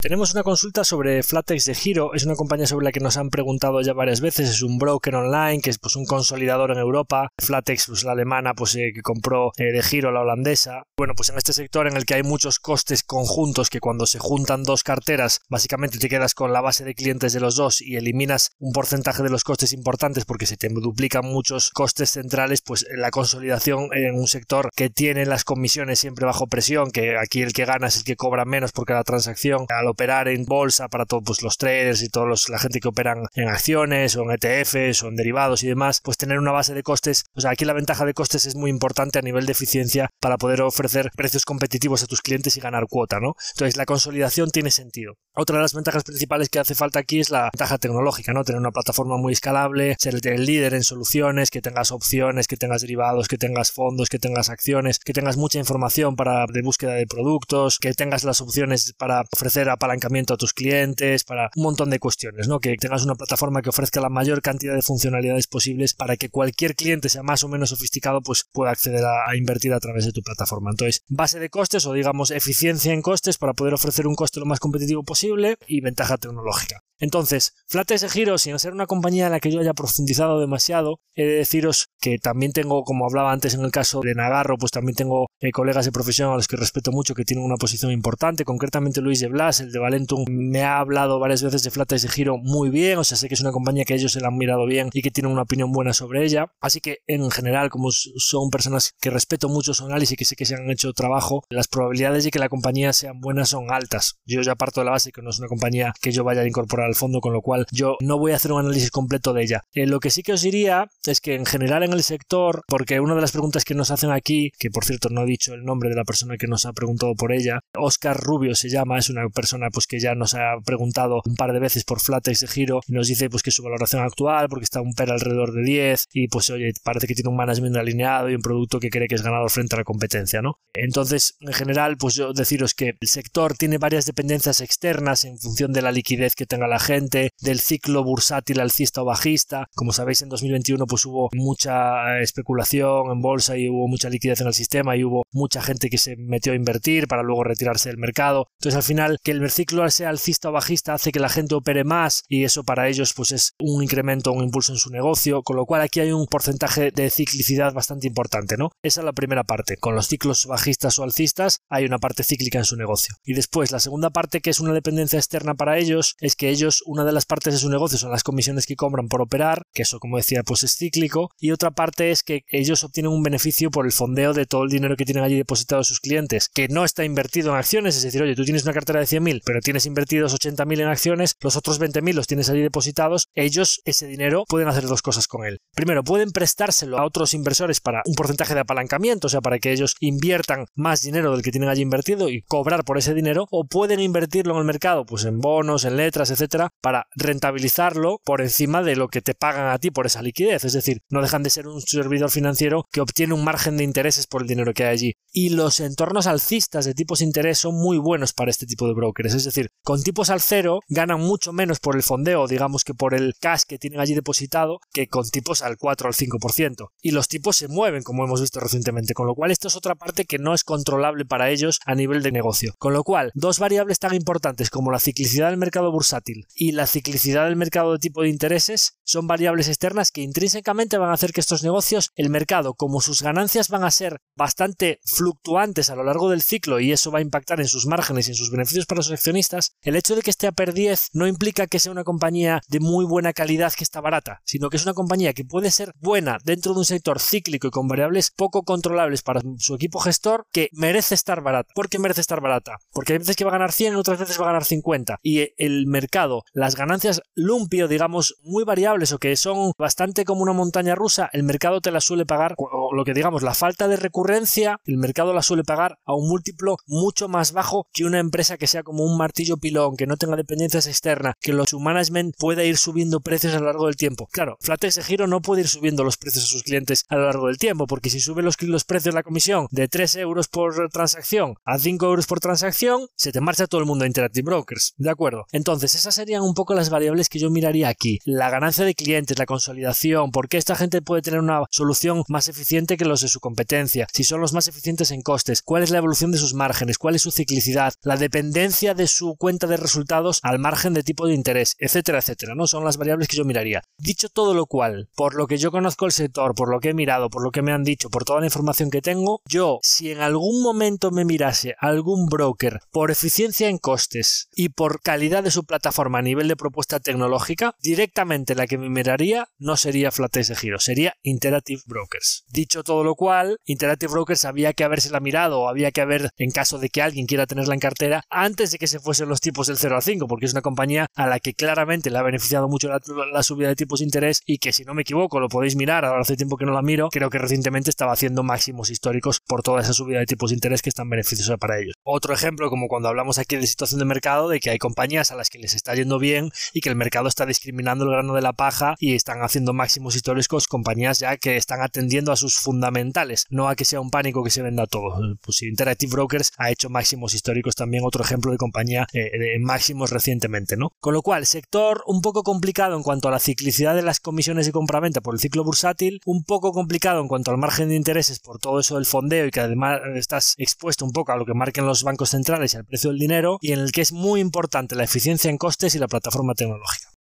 Speaker 2: Tenemos una consulta sobre Flatex de Giro, es una compañía sobre la que nos han preguntado ya varias veces, es un broker online que es pues un consolidador en Europa, Flatex pues la alemana pues eh, que compró eh, de Giro la holandesa. Bueno, pues en este sector en el que hay muchos costes conjuntos que cuando se juntan dos carteras, básicamente te quedas con la base de clientes de los dos y eliminas un porcentaje de los costes importantes porque se te duplican muchos costes centrales, pues la consolidación en un sector que tiene las comisiones siempre bajo presión, que aquí el que gana es el que cobra menos porque la transacción a operar en bolsa para todos pues, los traders y toda la gente que operan en acciones o en ETFs o en derivados y demás, pues tener una base de costes, o sea, aquí la ventaja de costes es muy importante a nivel de eficiencia para poder ofrecer precios competitivos a tus clientes y ganar cuota, ¿no? Entonces la consolidación tiene sentido. Otra de las ventajas principales que hace falta aquí es la ventaja tecnológica, ¿no? Tener una plataforma muy escalable, ser el líder en soluciones, que tengas opciones, que tengas derivados, que tengas fondos, que tengas acciones, que tengas mucha información para de búsqueda de productos, que tengas las opciones para ofrecer a apalancamiento a tus clientes, para un montón de cuestiones, ¿no? Que tengas una plataforma que ofrezca la mayor cantidad de funcionalidades posibles para que cualquier cliente sea más o menos sofisticado, pues pueda acceder a, invertir a través de tu plataforma. Entonces, base de costes o digamos eficiencia en costes para poder ofrecer un coste lo más competitivo posible y ventaja tecnológica. Entonces, Flatex de Giro, sin ser una compañía en la que yo haya profundizado demasiado, he de deciros que también tengo, como hablaba antes en el caso de Nagarro, pues también tengo eh, colegas de profesión a los que respeto mucho que tienen una posición importante, concretamente Luis de Blas, el de Valentum, me ha hablado varias veces de Flatex de Giro muy bien, o sea, sé que es una compañía que ellos se la han mirado bien y que tienen una opinión buena sobre ella, así que en general, como son personas que respeto mucho su análisis y que sé que se han hecho trabajo, las probabilidades de que la compañía sean buenas son altas. Yo ya parto de la base que no es una compañía que yo vaya a incorporar fondo, con lo cual yo no voy a hacer un análisis completo de ella. Eh, lo que sí que os diría es que en general en el sector, porque una de las preguntas que nos hacen aquí, que por cierto no he dicho el nombre de la persona que nos ha preguntado por ella, Oscar Rubio se llama, es una persona pues que ya nos ha preguntado un par de veces por Flatex de giro y nos dice pues que su valoración actual porque está un PER alrededor de 10 y pues oye, parece que tiene un management alineado y un producto que cree que es ganador frente a la competencia, ¿no? Entonces, en general, pues yo deciros que el sector tiene varias dependencias externas en función de la liquidez que tenga la gente, del ciclo bursátil alcista o bajista. Como sabéis, en 2021 pues hubo mucha especulación en bolsa y hubo mucha liquidez en el sistema y hubo mucha gente que se metió a invertir para luego retirarse del mercado. Entonces, al final, que el ciclo sea alcista o bajista hace que la gente opere más y eso para ellos pues es un incremento, un impulso en su negocio, con lo cual aquí hay un porcentaje de ciclicidad bastante importante, ¿no? Esa es la primera parte. Con los ciclos bajistas o alcistas hay una parte cíclica en su negocio. Y después, la segunda parte que es una dependencia externa para ellos es que ellos, una de las partes de su negocio son las comisiones que cobran por operar, que eso como decía pues es cíclico, y otra parte es que ellos obtienen un beneficio por el fondeo de todo el dinero que tienen allí depositado sus clientes, que no está invertido en acciones, es decir, oye, tú tienes una cartera de 100.000, pero tienes invertidos 80.000 en acciones, los otros 20.000 los tienes allí depositados, ellos ese dinero pueden hacer dos cosas con él. Primero, pueden prestárselo a otros inversores para un porcentaje de apalancamiento, o sea, para que ellos inviertan más dinero del que tienen allí invertido y cobrar por ese dinero, o pueden invertirlo en el mercado, pues en bonos, en letras, etcétera, para rentabilizarlo por encima de lo que te pagan a ti por esa liquidez. Es decir, no dejan de ser un servidor financiero que obtiene un margen de intereses por el dinero que hay allí. Y los entornos alcistas de tipos de interés son muy buenos para este tipo de brokers. Es decir, con tipos al cero ganan mucho menos por el fondeo, digamos que por el cash que tienen allí depositado, que con tipos al 4 o al 5%. Y los tipos se mueven, como hemos visto recientemente, con lo cual esto es otra parte que no es controlable para ellos a nivel de negocio. Con lo cual, dos variables tan importantes como la ciclicidad del mercado bursátil y la ciclicidad del mercado de tipo de intereses son variables externas que intrínsecamente van a hacer que estos negocios, el mercado, como sus ganancias van a ser bastante fluctuantes a lo largo del ciclo y eso va a impactar en sus márgenes y en sus beneficios para accionistas, el hecho de que esté a per 10 no implica que sea una compañía de muy buena calidad que está barata, sino que es una compañía que puede ser buena dentro de un sector cíclico y con variables poco controlables para su equipo gestor que merece estar barata. ¿Por qué merece estar barata? Porque hay veces que va a ganar 100 y otras veces va a ganar 50 y el mercado, las ganancias lumpio, digamos, muy variables o que son bastante como una montaña rusa, el mercado te la suele pagar, o lo que digamos, la falta de recurrencia, el mercado la suele pagar a un múltiplo mucho más bajo que una empresa que sea como un martillo pilón, que no tenga dependencias externas, que su management pueda ir subiendo precios a lo largo del tiempo. Claro, Flatex de Giro no puede ir subiendo los precios a sus clientes a lo largo del tiempo, porque si sube los, los precios de la comisión de 3 euros por transacción a 5 euros por transacción, se te marcha todo el mundo a Interactive Brokers. ¿De acuerdo? Entonces, esas serían un poco las variables que yo miraría aquí. La ganancia de clientes, la consolidación, por qué esta gente puede tener una solución más eficiente que los de su competencia, si son los más eficientes en costes, cuál es la evolución de sus márgenes, cuál es su ciclicidad, la dependencia de su cuenta de resultados al margen de tipo de interés, etcétera, etcétera, ¿no? Son las variables que yo miraría. Dicho todo lo cual, por lo que yo conozco el sector, por lo que he mirado, por lo que me han dicho, por toda la información que tengo, yo, si en algún momento me mirase algún broker por eficiencia en costes y por calidad de su plataforma a nivel de propuesta tecnológica, directamente la que me miraría no sería Flatex de Giro, sería Interactive Brokers. Dicho todo lo cual, Interactive Brokers había que habérsela mirado o había que haber, en caso de que alguien quiera tenerla en cartera, antes de que se fuesen los tipos del 0 al 5, porque es una compañía a la que claramente le ha beneficiado mucho la, subida de tipos de interés y que si no me equivoco lo podéis mirar, ahora hace tiempo que no la miro, creo que recientemente estaba haciendo máximos históricos por toda esa subida de tipos de interés que están beneficiosos para ellos. Otro ejemplo, como cuando hablamos aquí de situación de mercado, de que hay compañías a las que les está yendo bien y que el mercado está discriminando el grano de la paja y están haciendo máximos históricos compañías ya que están atendiendo a sus fundamentales, no a que sea un pánico que se venda todo. Pues Interactive Brokers ha hecho máximos históricos también, otro ejemplo de compañía eh, máximos recientemente, ¿no? Con lo cual, sector un poco complicado en cuanto a la ciclicidad de las comisiones de compraventa por el ciclo bursátil, un poco complicado en cuanto al margen de intereses por todo eso del fondeo y que además estás expuesto un poco a lo que marquen los bancos centrales y al precio del dinero, y en el que es muy importante la eficiencia en costes y la plataforma tecnológica.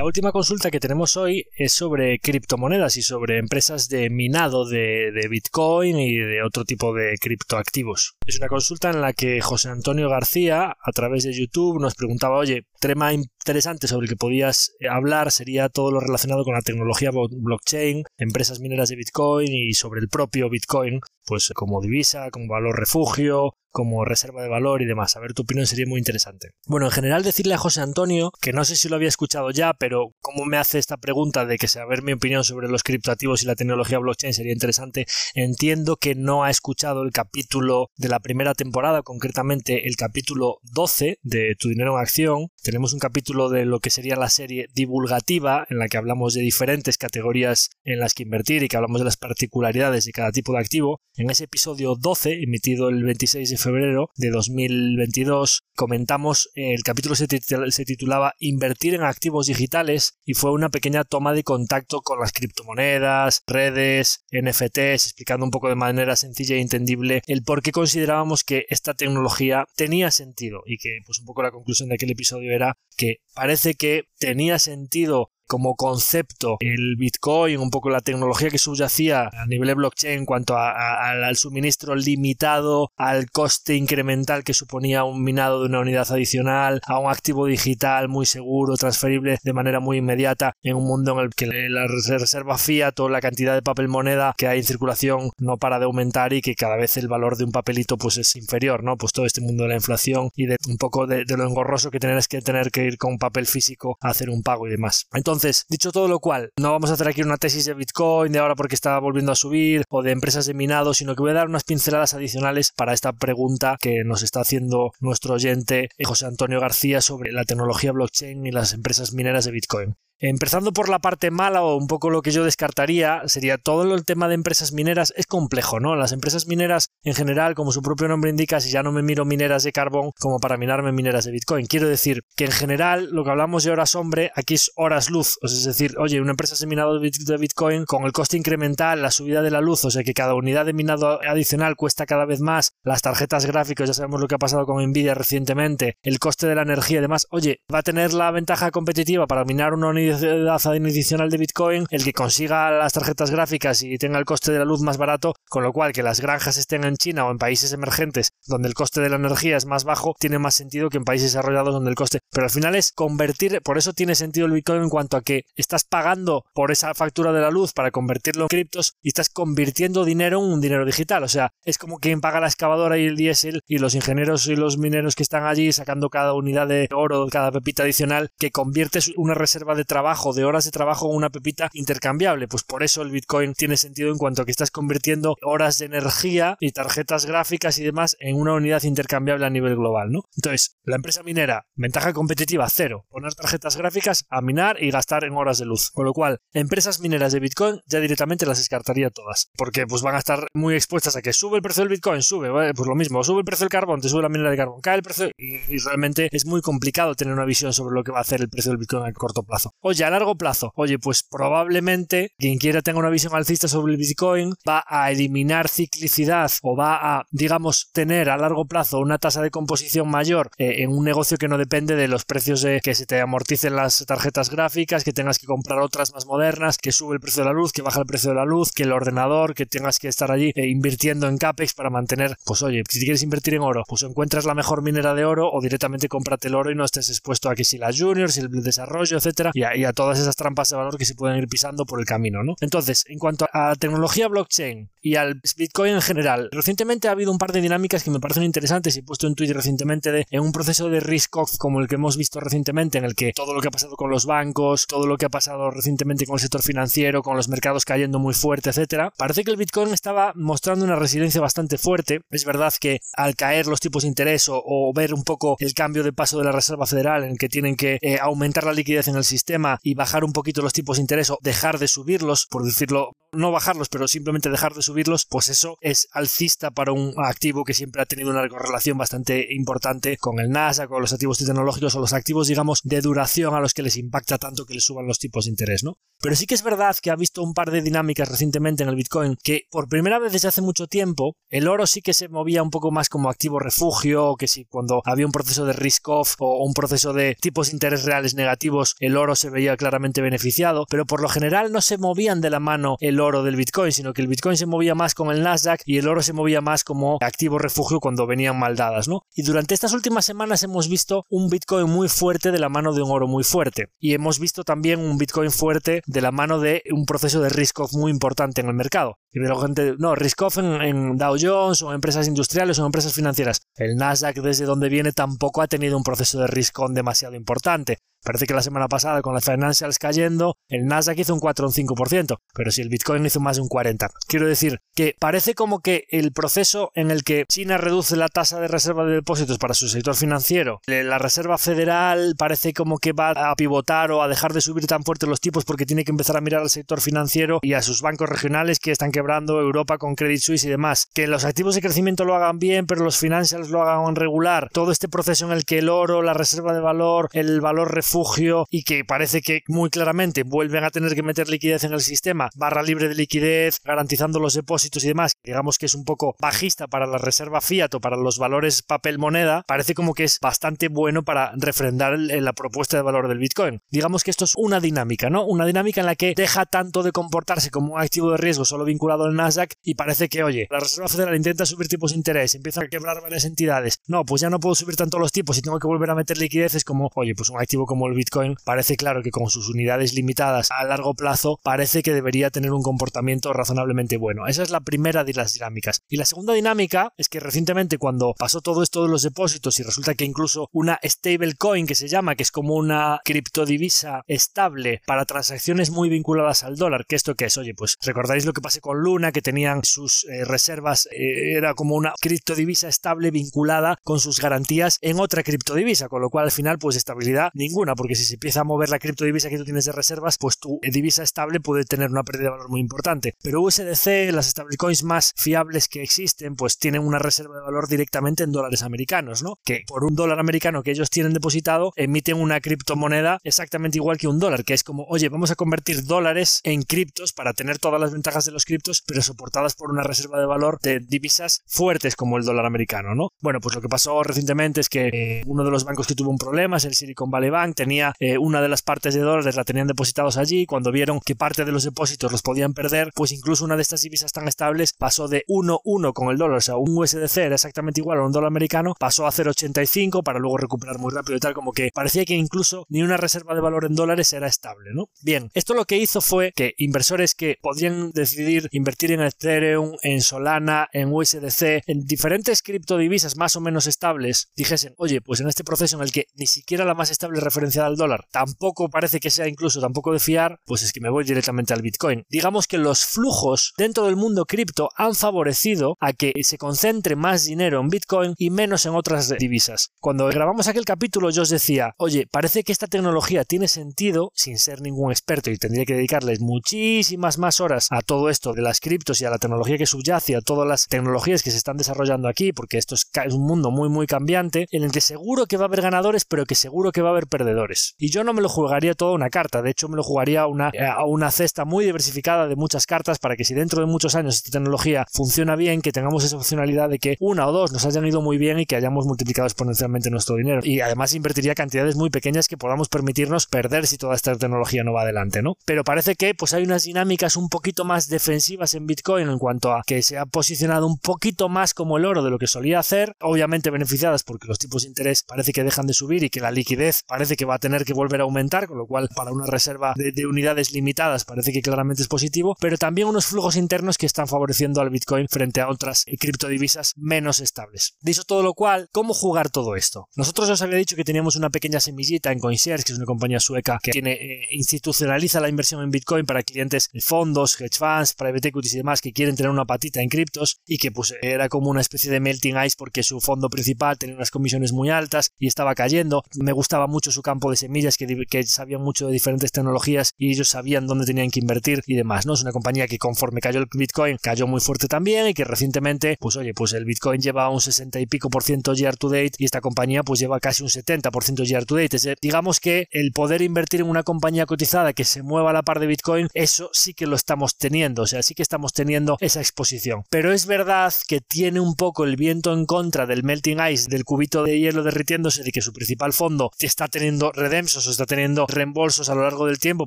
Speaker 2: La última consulta que tenemos hoy es sobre criptomonedas y sobre empresas de minado de, Bitcoin y de otro tipo de criptoactivos. Es una consulta en la que José Antonio García, a través de YouTube, nos preguntaba, oye, tema interesante sobre el que podías hablar sería todo lo relacionado con la tecnología blockchain, empresas mineras de Bitcoin y sobre el propio Bitcoin, pues como divisa, como valor refugio, como reserva de valor y demás. A ver, tu opinión sería muy interesante. Bueno, en general decirle a José Antonio, que no sé si lo había escuchado ya, pero como me hace esta pregunta de que saber mi opinión sobre los criptoactivos y la tecnología blockchain sería interesante, entiendo que no ha escuchado el capítulo de la primera temporada, concretamente el capítulo 12 de Tu dinero en acción. Tenemos un capítulo de lo que sería la serie divulgativa, en la que hablamos de diferentes categorías en las que invertir y que hablamos de las particularidades de cada tipo de activo. En ese episodio 12, emitido el 26 de febrero de 2022, comentamos, el capítulo se, titulaba Invertir en activos digitales y fue una pequeña toma de contacto con las criptomonedas, redes, NFTs, explicando un poco de manera sencilla e entendible el por qué considerábamos que esta tecnología tenía sentido y que pues un poco la conclusión de aquel episodio era que parece que tenía sentido como concepto el Bitcoin, un poco la tecnología que subyacía a nivel de blockchain en cuanto al suministro limitado, al coste incremental que suponía un minado de una unidad adicional, a un activo digital muy seguro, transferible de manera muy inmediata en un mundo en el que la reserva fiat o la cantidad de papel moneda que hay en circulación no para de aumentar y que cada vez el valor de un papelito pues es inferior, ¿no? Pues todo este mundo de la inflación y de un poco de, lo engorroso que tienes que tener que ir con papel físico a hacer un pago y demás. Entonces, entonces, dicho todo lo cual, no vamos a hacer aquí una tesis de Bitcoin de ahora porque está volviendo a subir o de empresas de minado, sino que voy a dar unas pinceladas adicionales para esta pregunta que nos está haciendo nuestro oyente José Antonio García sobre la tecnología blockchain y las empresas mineras de Bitcoin. Empezando por la parte mala o un poco lo que yo descartaría sería todo el tema de empresas mineras es complejo, ¿no? Las empresas mineras en general, como su propio nombre indica, si ya no me miro mineras de carbón como para minarme mineras de Bitcoin. Quiero decir que en general lo que hablamos de horas hombre aquí es horas luz, es decir, oye, una empresa de minado de Bitcoin con el coste incremental, la subida de la luz, o sea que cada unidad de minado adicional cuesta cada vez más, las tarjetas gráficas, ya sabemos lo que ha pasado con Nvidia recientemente, el coste de la energía y demás, oye, va a tener la ventaja competitiva para minar una unidad adicional de Bitcoin el que consiga las tarjetas gráficas y tenga el coste de la luz más barato, con lo cual que las granjas estén en China o en países emergentes donde el coste de la energía es más bajo, tiene más sentido que en países desarrollados donde el coste. Pero al final es convertir, por eso tiene sentido el Bitcoin en cuanto a que estás pagando por esa factura de la luz para convertirlo en criptos y estás convirtiendo dinero en un dinero digital. O sea, es como quien paga la excavadora y el diésel y los ingenieros y los mineros que están allí sacando cada unidad de oro, cada pepita adicional, que conviertes una reserva de trabajo de horas de trabajo una pepita intercambiable. Pues por eso el Bitcoin tiene sentido en cuanto a que estás convirtiendo horas de energía y tarjetas gráficas y demás en una unidad intercambiable a nivel global, ¿no? Entonces, la empresa minera, ventaja competitiva cero, poner tarjetas gráficas a minar y gastar en horas de luz. Con lo cual, empresas mineras de Bitcoin ya directamente las descartaría todas, porque pues van a estar muy expuestas a que sube el precio del Bitcoin, sube, pues lo mismo, sube el precio del carbón, te sube la minera de carbón, cae el precio y, realmente es muy complicado tener una visión sobre lo que va a hacer el precio del Bitcoin a corto plazo. Oye, a largo plazo, oye, pues probablemente quien quiera tener una visión alcista sobre el Bitcoin va a eliminar ciclicidad o va a, digamos, tener a largo plazo una tasa de composición mayor eh, en un negocio que no depende de los precios de que se te amorticen las tarjetas gráficas, que tengas que comprar otras más modernas, que sube el precio de la luz, que baja el precio de la luz, que el ordenador, que tengas que estar allí eh, invirtiendo en CAPEX para mantener, pues oye, si quieres invertir en oro, pues encuentras la mejor minera de oro o directamente cómprate el oro y no estés expuesto a que si la junior, si el desarrollo, etcétera, y a, todas esas trampas de valor que se pueden ir pisando por el camino, ¿no? Entonces, en cuanto a tecnología blockchain y al Bitcoin en general, recientemente ha habido un par de dinámicas que me parecen interesantes y he puesto en Twitter recientemente de en un proceso de risk off como el que hemos visto recientemente en el que todo lo que ha pasado con los bancos, todo lo que ha pasado recientemente con el sector financiero, con los mercados cayendo muy fuerte, etcétera, parece que el Bitcoin estaba mostrando una resiliencia bastante fuerte. Es verdad que al caer los tipos de interés o, ver un poco el cambio de paso de la Reserva Federal en el que tienen que eh, aumentar la liquidez en el sistema y bajar un poquito los tipos de interés o dejar de subirlos, por decirlo no bajarlos, pero simplemente dejar de subirlos, pues eso es alcista para un activo que siempre ha tenido una correlación bastante importante con el NASA, con los activos tecnológicos o los activos, digamos, de duración a los que les impacta tanto que les suban los tipos de interés, ¿no? Pero sí que es verdad que ha visto un par de dinámicas recientemente en el Bitcoin que por primera vez desde hace mucho tiempo el oro sí que se movía un poco más como activo refugio, que si cuando había un proceso de risk off o un proceso de tipos de interés reales negativos, el oro se veía claramente beneficiado, pero por lo general no se movían de la mano el oro del Bitcoin, sino que el Bitcoin se movía más con el Nasdaq y el oro se movía más como activo refugio cuando venían maldadas, ¿no? Y durante estas últimas semanas hemos visto un Bitcoin muy fuerte de la mano de un oro muy fuerte y hemos visto también un Bitcoin fuerte de la mano de un proceso de risk off muy importante en el mercado. Y la gente, no, risk off en, Dow Jones o empresas industriales o empresas financieras. El Nasdaq desde donde viene tampoco ha tenido un proceso de risk on demasiado importante. Parece que la semana pasada con las financials cayendo, el Nasdaq hizo un 4 o un 5%, pero si el Bitcoin hizo más de un 40%. Quiero decir que parece como que el proceso en el que China reduce la tasa de reserva de depósitos para su sector financiero, la Reserva Federal parece como que va a pivotar o a dejar de subir tan fuerte los tipos porque tiene que empezar a mirar al sector financiero y a sus bancos regionales que están quebrando Europa con Credit Suisse y demás. Que los activos de crecimiento lo hagan bien, pero los financials lo hagan regular. Todo este proceso en el que el oro, la reserva de valor, el valor refugio y que parece que muy claramente vuelven a tener que meter liquidez en el sistema, barra libre de liquidez, garantizando los depósitos y demás, digamos que es un poco bajista para la reserva fiat o para los valores papel moneda, parece como que es bastante bueno para refrendar la propuesta de valor del Bitcoin. Digamos que esto es una dinámica, ¿no? Una dinámica en la que deja tanto de comportarse como un activo de riesgo solo vinculado al Nasdaq y parece que, oye, la Reserva Federal intenta subir tipos de interés, empieza a quebrar varias entidades. No, pues ya no puedo subir tanto los tipos y tengo que volver a meter liquidez. Es como, oye, pues un activo como el Bitcoin parece claro que con sus unidades limitadas a largo plazo parece que debería tener un comportamiento razonablemente bueno. Esa es la primera de las dinámicas. Y la segunda dinámica es que recientemente cuando pasó todo esto de los depósitos y resulta que incluso una stablecoin que se llama, que es como una criptodivisa estable para transacciones muy vinculadas al dólar, que esto que es, oye, pues recordáis lo que pasó con Luna, que tenían sus eh, reservas, eh, era como una criptodivisa estable vinculada con sus garantías en otra criptodivisa, con lo cual al final pues estabilidad ninguna, porque si se empieza a mover la criptodivisa que tú tienes de reservas, pues tu divisa estable puede tener una pérdida de valor muy importante. Pero USDC, las stablecoins más fiables que existen, pues tienen una reserva de valor directamente en dólares americanos, ¿no? Que por un dólar americano que ellos tienen depositado, emiten una criptomoneda exactamente igual que un dólar, que es como, oye, vamos a convertir dólares en criptos para tener todas las ventajas de los criptos, pero soportadas por una reserva de valor de divisas fuertes como el dólar americano, ¿no? Bueno, pues lo que pasó recientemente es que eh, uno de los bancos que tuvo un problema es el Silicon Valley Bank, tenía eh, una de las partes de dólares, la tenían depositados allí, cuando vieron que parte de los depósitos los podían perder, pues incluso una de estas divisas tan estables pasó de 1-1 con el dólar, o sea, un USDC era exactamente igual a un dólar americano, pasó a 0,85 para luego recuperar muy rápido y tal, como que parecía que incluso ni una reserva de valor en dólares era estable, ¿no? Bien, esto lo que hizo fue que inversores que podían decidir invertir en Ethereum, en Solana, en USDC, en diferentes criptodivisas más o menos estables, dijesen, oye, pues en este proceso en el que ni siquiera la más estable referenciada al dólar, tampoco parece que sea incluso tampoco de fiar, pues es que me voy directamente al Bitcoin. Digamos que los flujos dentro del mundo cripto han favorecido a que se concentre más dinero en Bitcoin y menos en otras divisas. Cuando grabamos aquel capítulo yo os decía, oye, parece que esta tecnología tiene sentido sin ser ningún experto y tendría que dedicarles muchísimas más horas a todo esto de las criptos y a la tecnología que subyace, a todas las tecnologías que se están desarrollando aquí, porque esto es un mundo muy muy cambiante, en el que seguro que va a haber ganadores, pero que seguro que va a haber perdedores. Y yo no me lo jugaría toda una carta, de hecho me lo jugaría a una, a una cesta muy diversificada de muchas cartas para que si dentro de muchos años esta tecnología funciona bien, que tengamos esa opcionalidad de que una o dos nos hayan ido muy bien y que hayamos multiplicado exponencialmente nuestro dinero. Y además invertiría cantidades muy pequeñas que podamos permitirnos perder si toda esta tecnología no va adelante, ¿no? Pero parece que pues hay unas dinámicas un poquito más defensivas en Bitcoin en cuanto a que se ha posicionado un poquito más como el oro de lo que solía hacer, obviamente beneficiadas porque los tipos de interés parece que dejan de subir y que la liquidez parece que va a tener que volver a aumentar, con lo cual para una reserva de, de unidades limitadas parece que claramente es positivo, pero también unos flujos internos que están favoreciendo al Bitcoin frente a otras criptodivisas menos estables. Dicho todo lo cual, ¿cómo jugar todo esto? Nosotros os había dicho que teníamos una pequeña semillita en CoinShares, que es una compañía sueca que tiene, eh, institucionaliza la inversión en Bitcoin para clientes de fondos, hedge funds, private equities y demás que quieren tener una patita en criptos y que pues era como una especie de melting ice porque su fondo principal tenía unas comisiones muy altas y estaba cayendo. Me gustaba mucho su campo de semillas que sabían mucho de diferentes tecnologías y ellos sabían dónde tenían que invertir y demás, ¿no? Es una compañía que conforme cayó el Bitcoin cayó muy fuerte también y que recientemente, pues oye, pues el Bitcoin lleva un 60 y pico por ciento year to date y esta compañía pues lleva casi un 70 por ciento year to date. Es digamos que el poder invertir en una compañía cotizada que se mueva a la par de Bitcoin, eso sí que lo estamos teniendo, o sea, sí que estamos teniendo esa exposición. Pero es verdad que tiene un poco el viento en contra del melting ice, del cubito de hielo derritiéndose, de que su principal fondo está teniendo redemptions o está teniendo reembolsos a lo largo del tiempo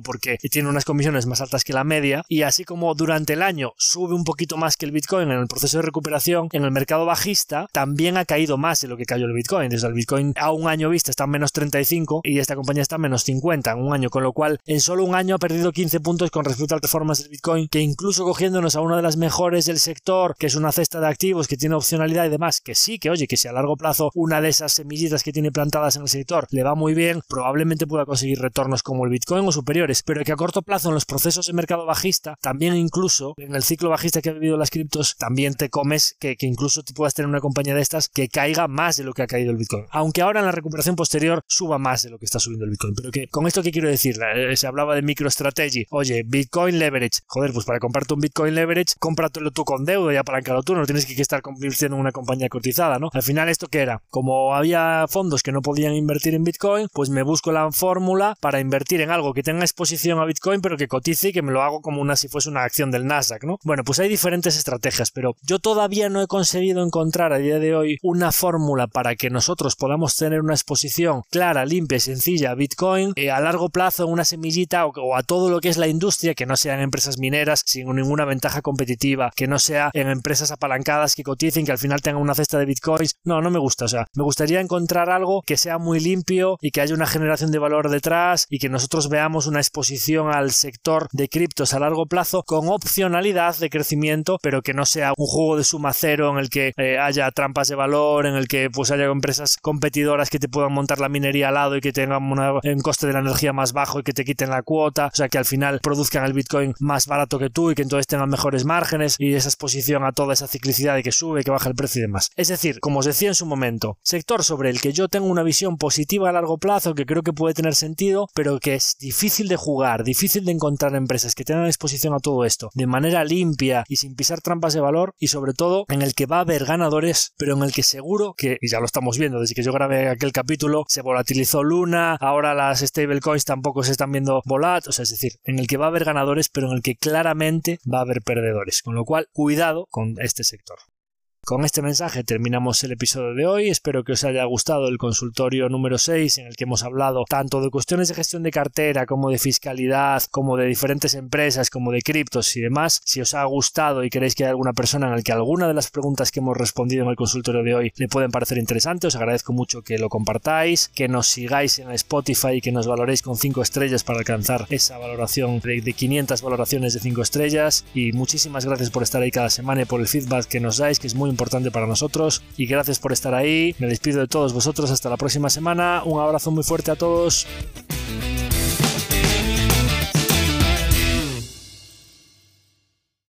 Speaker 2: porque tiene unas comisiones más altas que la media y así como durante el año sube un poquito más que el Bitcoin en el proceso de recuperación, en el mercado bajista también ha caído más de lo que cayó el Bitcoin. Desde el Bitcoin a un año vista está en menos 35 y esta compañía está en menos 50 en un año, con lo cual en solo un año ha perdido 15 puntos con respecto al performance del Bitcoin, que incluso cogiéndonos a una de las mejores del sector, que es una cesta de activos que tiene opcionalidad y demás, que sí, que oye, que si a largo plazo una de esas semillitas que tiene plantadas en el sector le va muy bien, probablemente pueda conseguir retornos como el Bitcoin o superiores, pero que a corto plazo en los procesos de mercado bajista, también incluso en el ciclo bajista que ha vivido las criptos, también te comes que, que incluso te puedas tener una compañía de estas que caiga más de lo que ha caído el Bitcoin. Aunque ahora en la recuperación posterior suba más de lo que está subiendo el Bitcoin. Pero que con esto que quiero decir, eh, se hablaba de MicroStrategy. Oye, Bitcoin leverage. Joder, pues para comprarte un Bitcoin leverage, cómpratelo tú con deuda y apalancado tú. No tienes que estar convirtiendo en una compañía cotizada, ¿no? Al final, ¿esto qué era? Como había fondos que no podían invertir en Bitcoin, pues me busco la fórmula para invertir en algo que tenga exposición a Bitcoin, pero que cotice y que me lo hago como una si fuese una acción del Nasdaq, ¿no? Bueno, pues hay diferentes estrategias, pero yo todavía no he conseguido encontrar a día de hoy una fórmula para que nosotros podamos tener una exposición clara, limpia y sencilla a Bitcoin eh, a largo plazo, una semillita o, a todo lo que es la industria, que no sean empresas mineras sin ninguna ventaja competitiva, que no sea en empresas apalancadas que coticen, que al final tengan una cesta de Bitcoins. No, no me gusta. O sea, me gustaría encontrar algo que sea muy limpio y que haya una generación de valor detrás y que nosotros veamos una exposición al sector de criptos a largo plazo con opcionalidad de crecimiento, pero que no sea un juego de suma cero en el que eh, haya trampas de valor, en el que pues haya empresas competidoras que te puedan montar la minería al lado y que tengan un coste de la energía más bajo y que te quiten la cuota, o sea que al final produzcan el Bitcoin más barato que tú y que entonces tengan mejores márgenes y esa exposición a toda esa ciclicidad de que sube, que baja el precio y demás. Es decir, como os decía en su momento, sector sobre el que yo tengo una visión positiva a largo plazo que creo que puede tener sentido, pero que es difícil de jugar, difícil de encontrar empresas que tengan exposición a todo esto de manera limpia y sin pisar trampas de valor y sobre todo en el que va a haber ganadores, pero en el que seguro que, y ya lo estamos viendo desde que yo grabé aquel capítulo, se volatilizó Luna, ahora las stablecoins tampoco se están viendo volat, es decir, en el que va a haber ganadores, pero en el que claramente va a haber perdedores. Con lo cual, cuidado con este sector. Con este mensaje terminamos el episodio de hoy. Espero que os haya gustado el consultorio número 6 en el que hemos hablado tanto de cuestiones de gestión de cartera como de fiscalidad, como de diferentes empresas, como de criptos y demás. Si os ha gustado y queréis que haya alguna persona en el que alguna de las preguntas que hemos respondido en el consultorio de hoy le pueden parecer interesantes, os agradezco mucho que lo compartáis, que nos sigáis en Spotify y que nos valoréis con 5 estrellas para alcanzar esa valoración de, de 500 valoraciones de 5 estrellas. Y muchísimas gracias por estar ahí cada semana y por el feedback que nos dais, que es muy importante para nosotros. Y gracias por estar ahí. Me despido de todos vosotros hasta la próxima semana. Un abrazo muy fuerte a todos.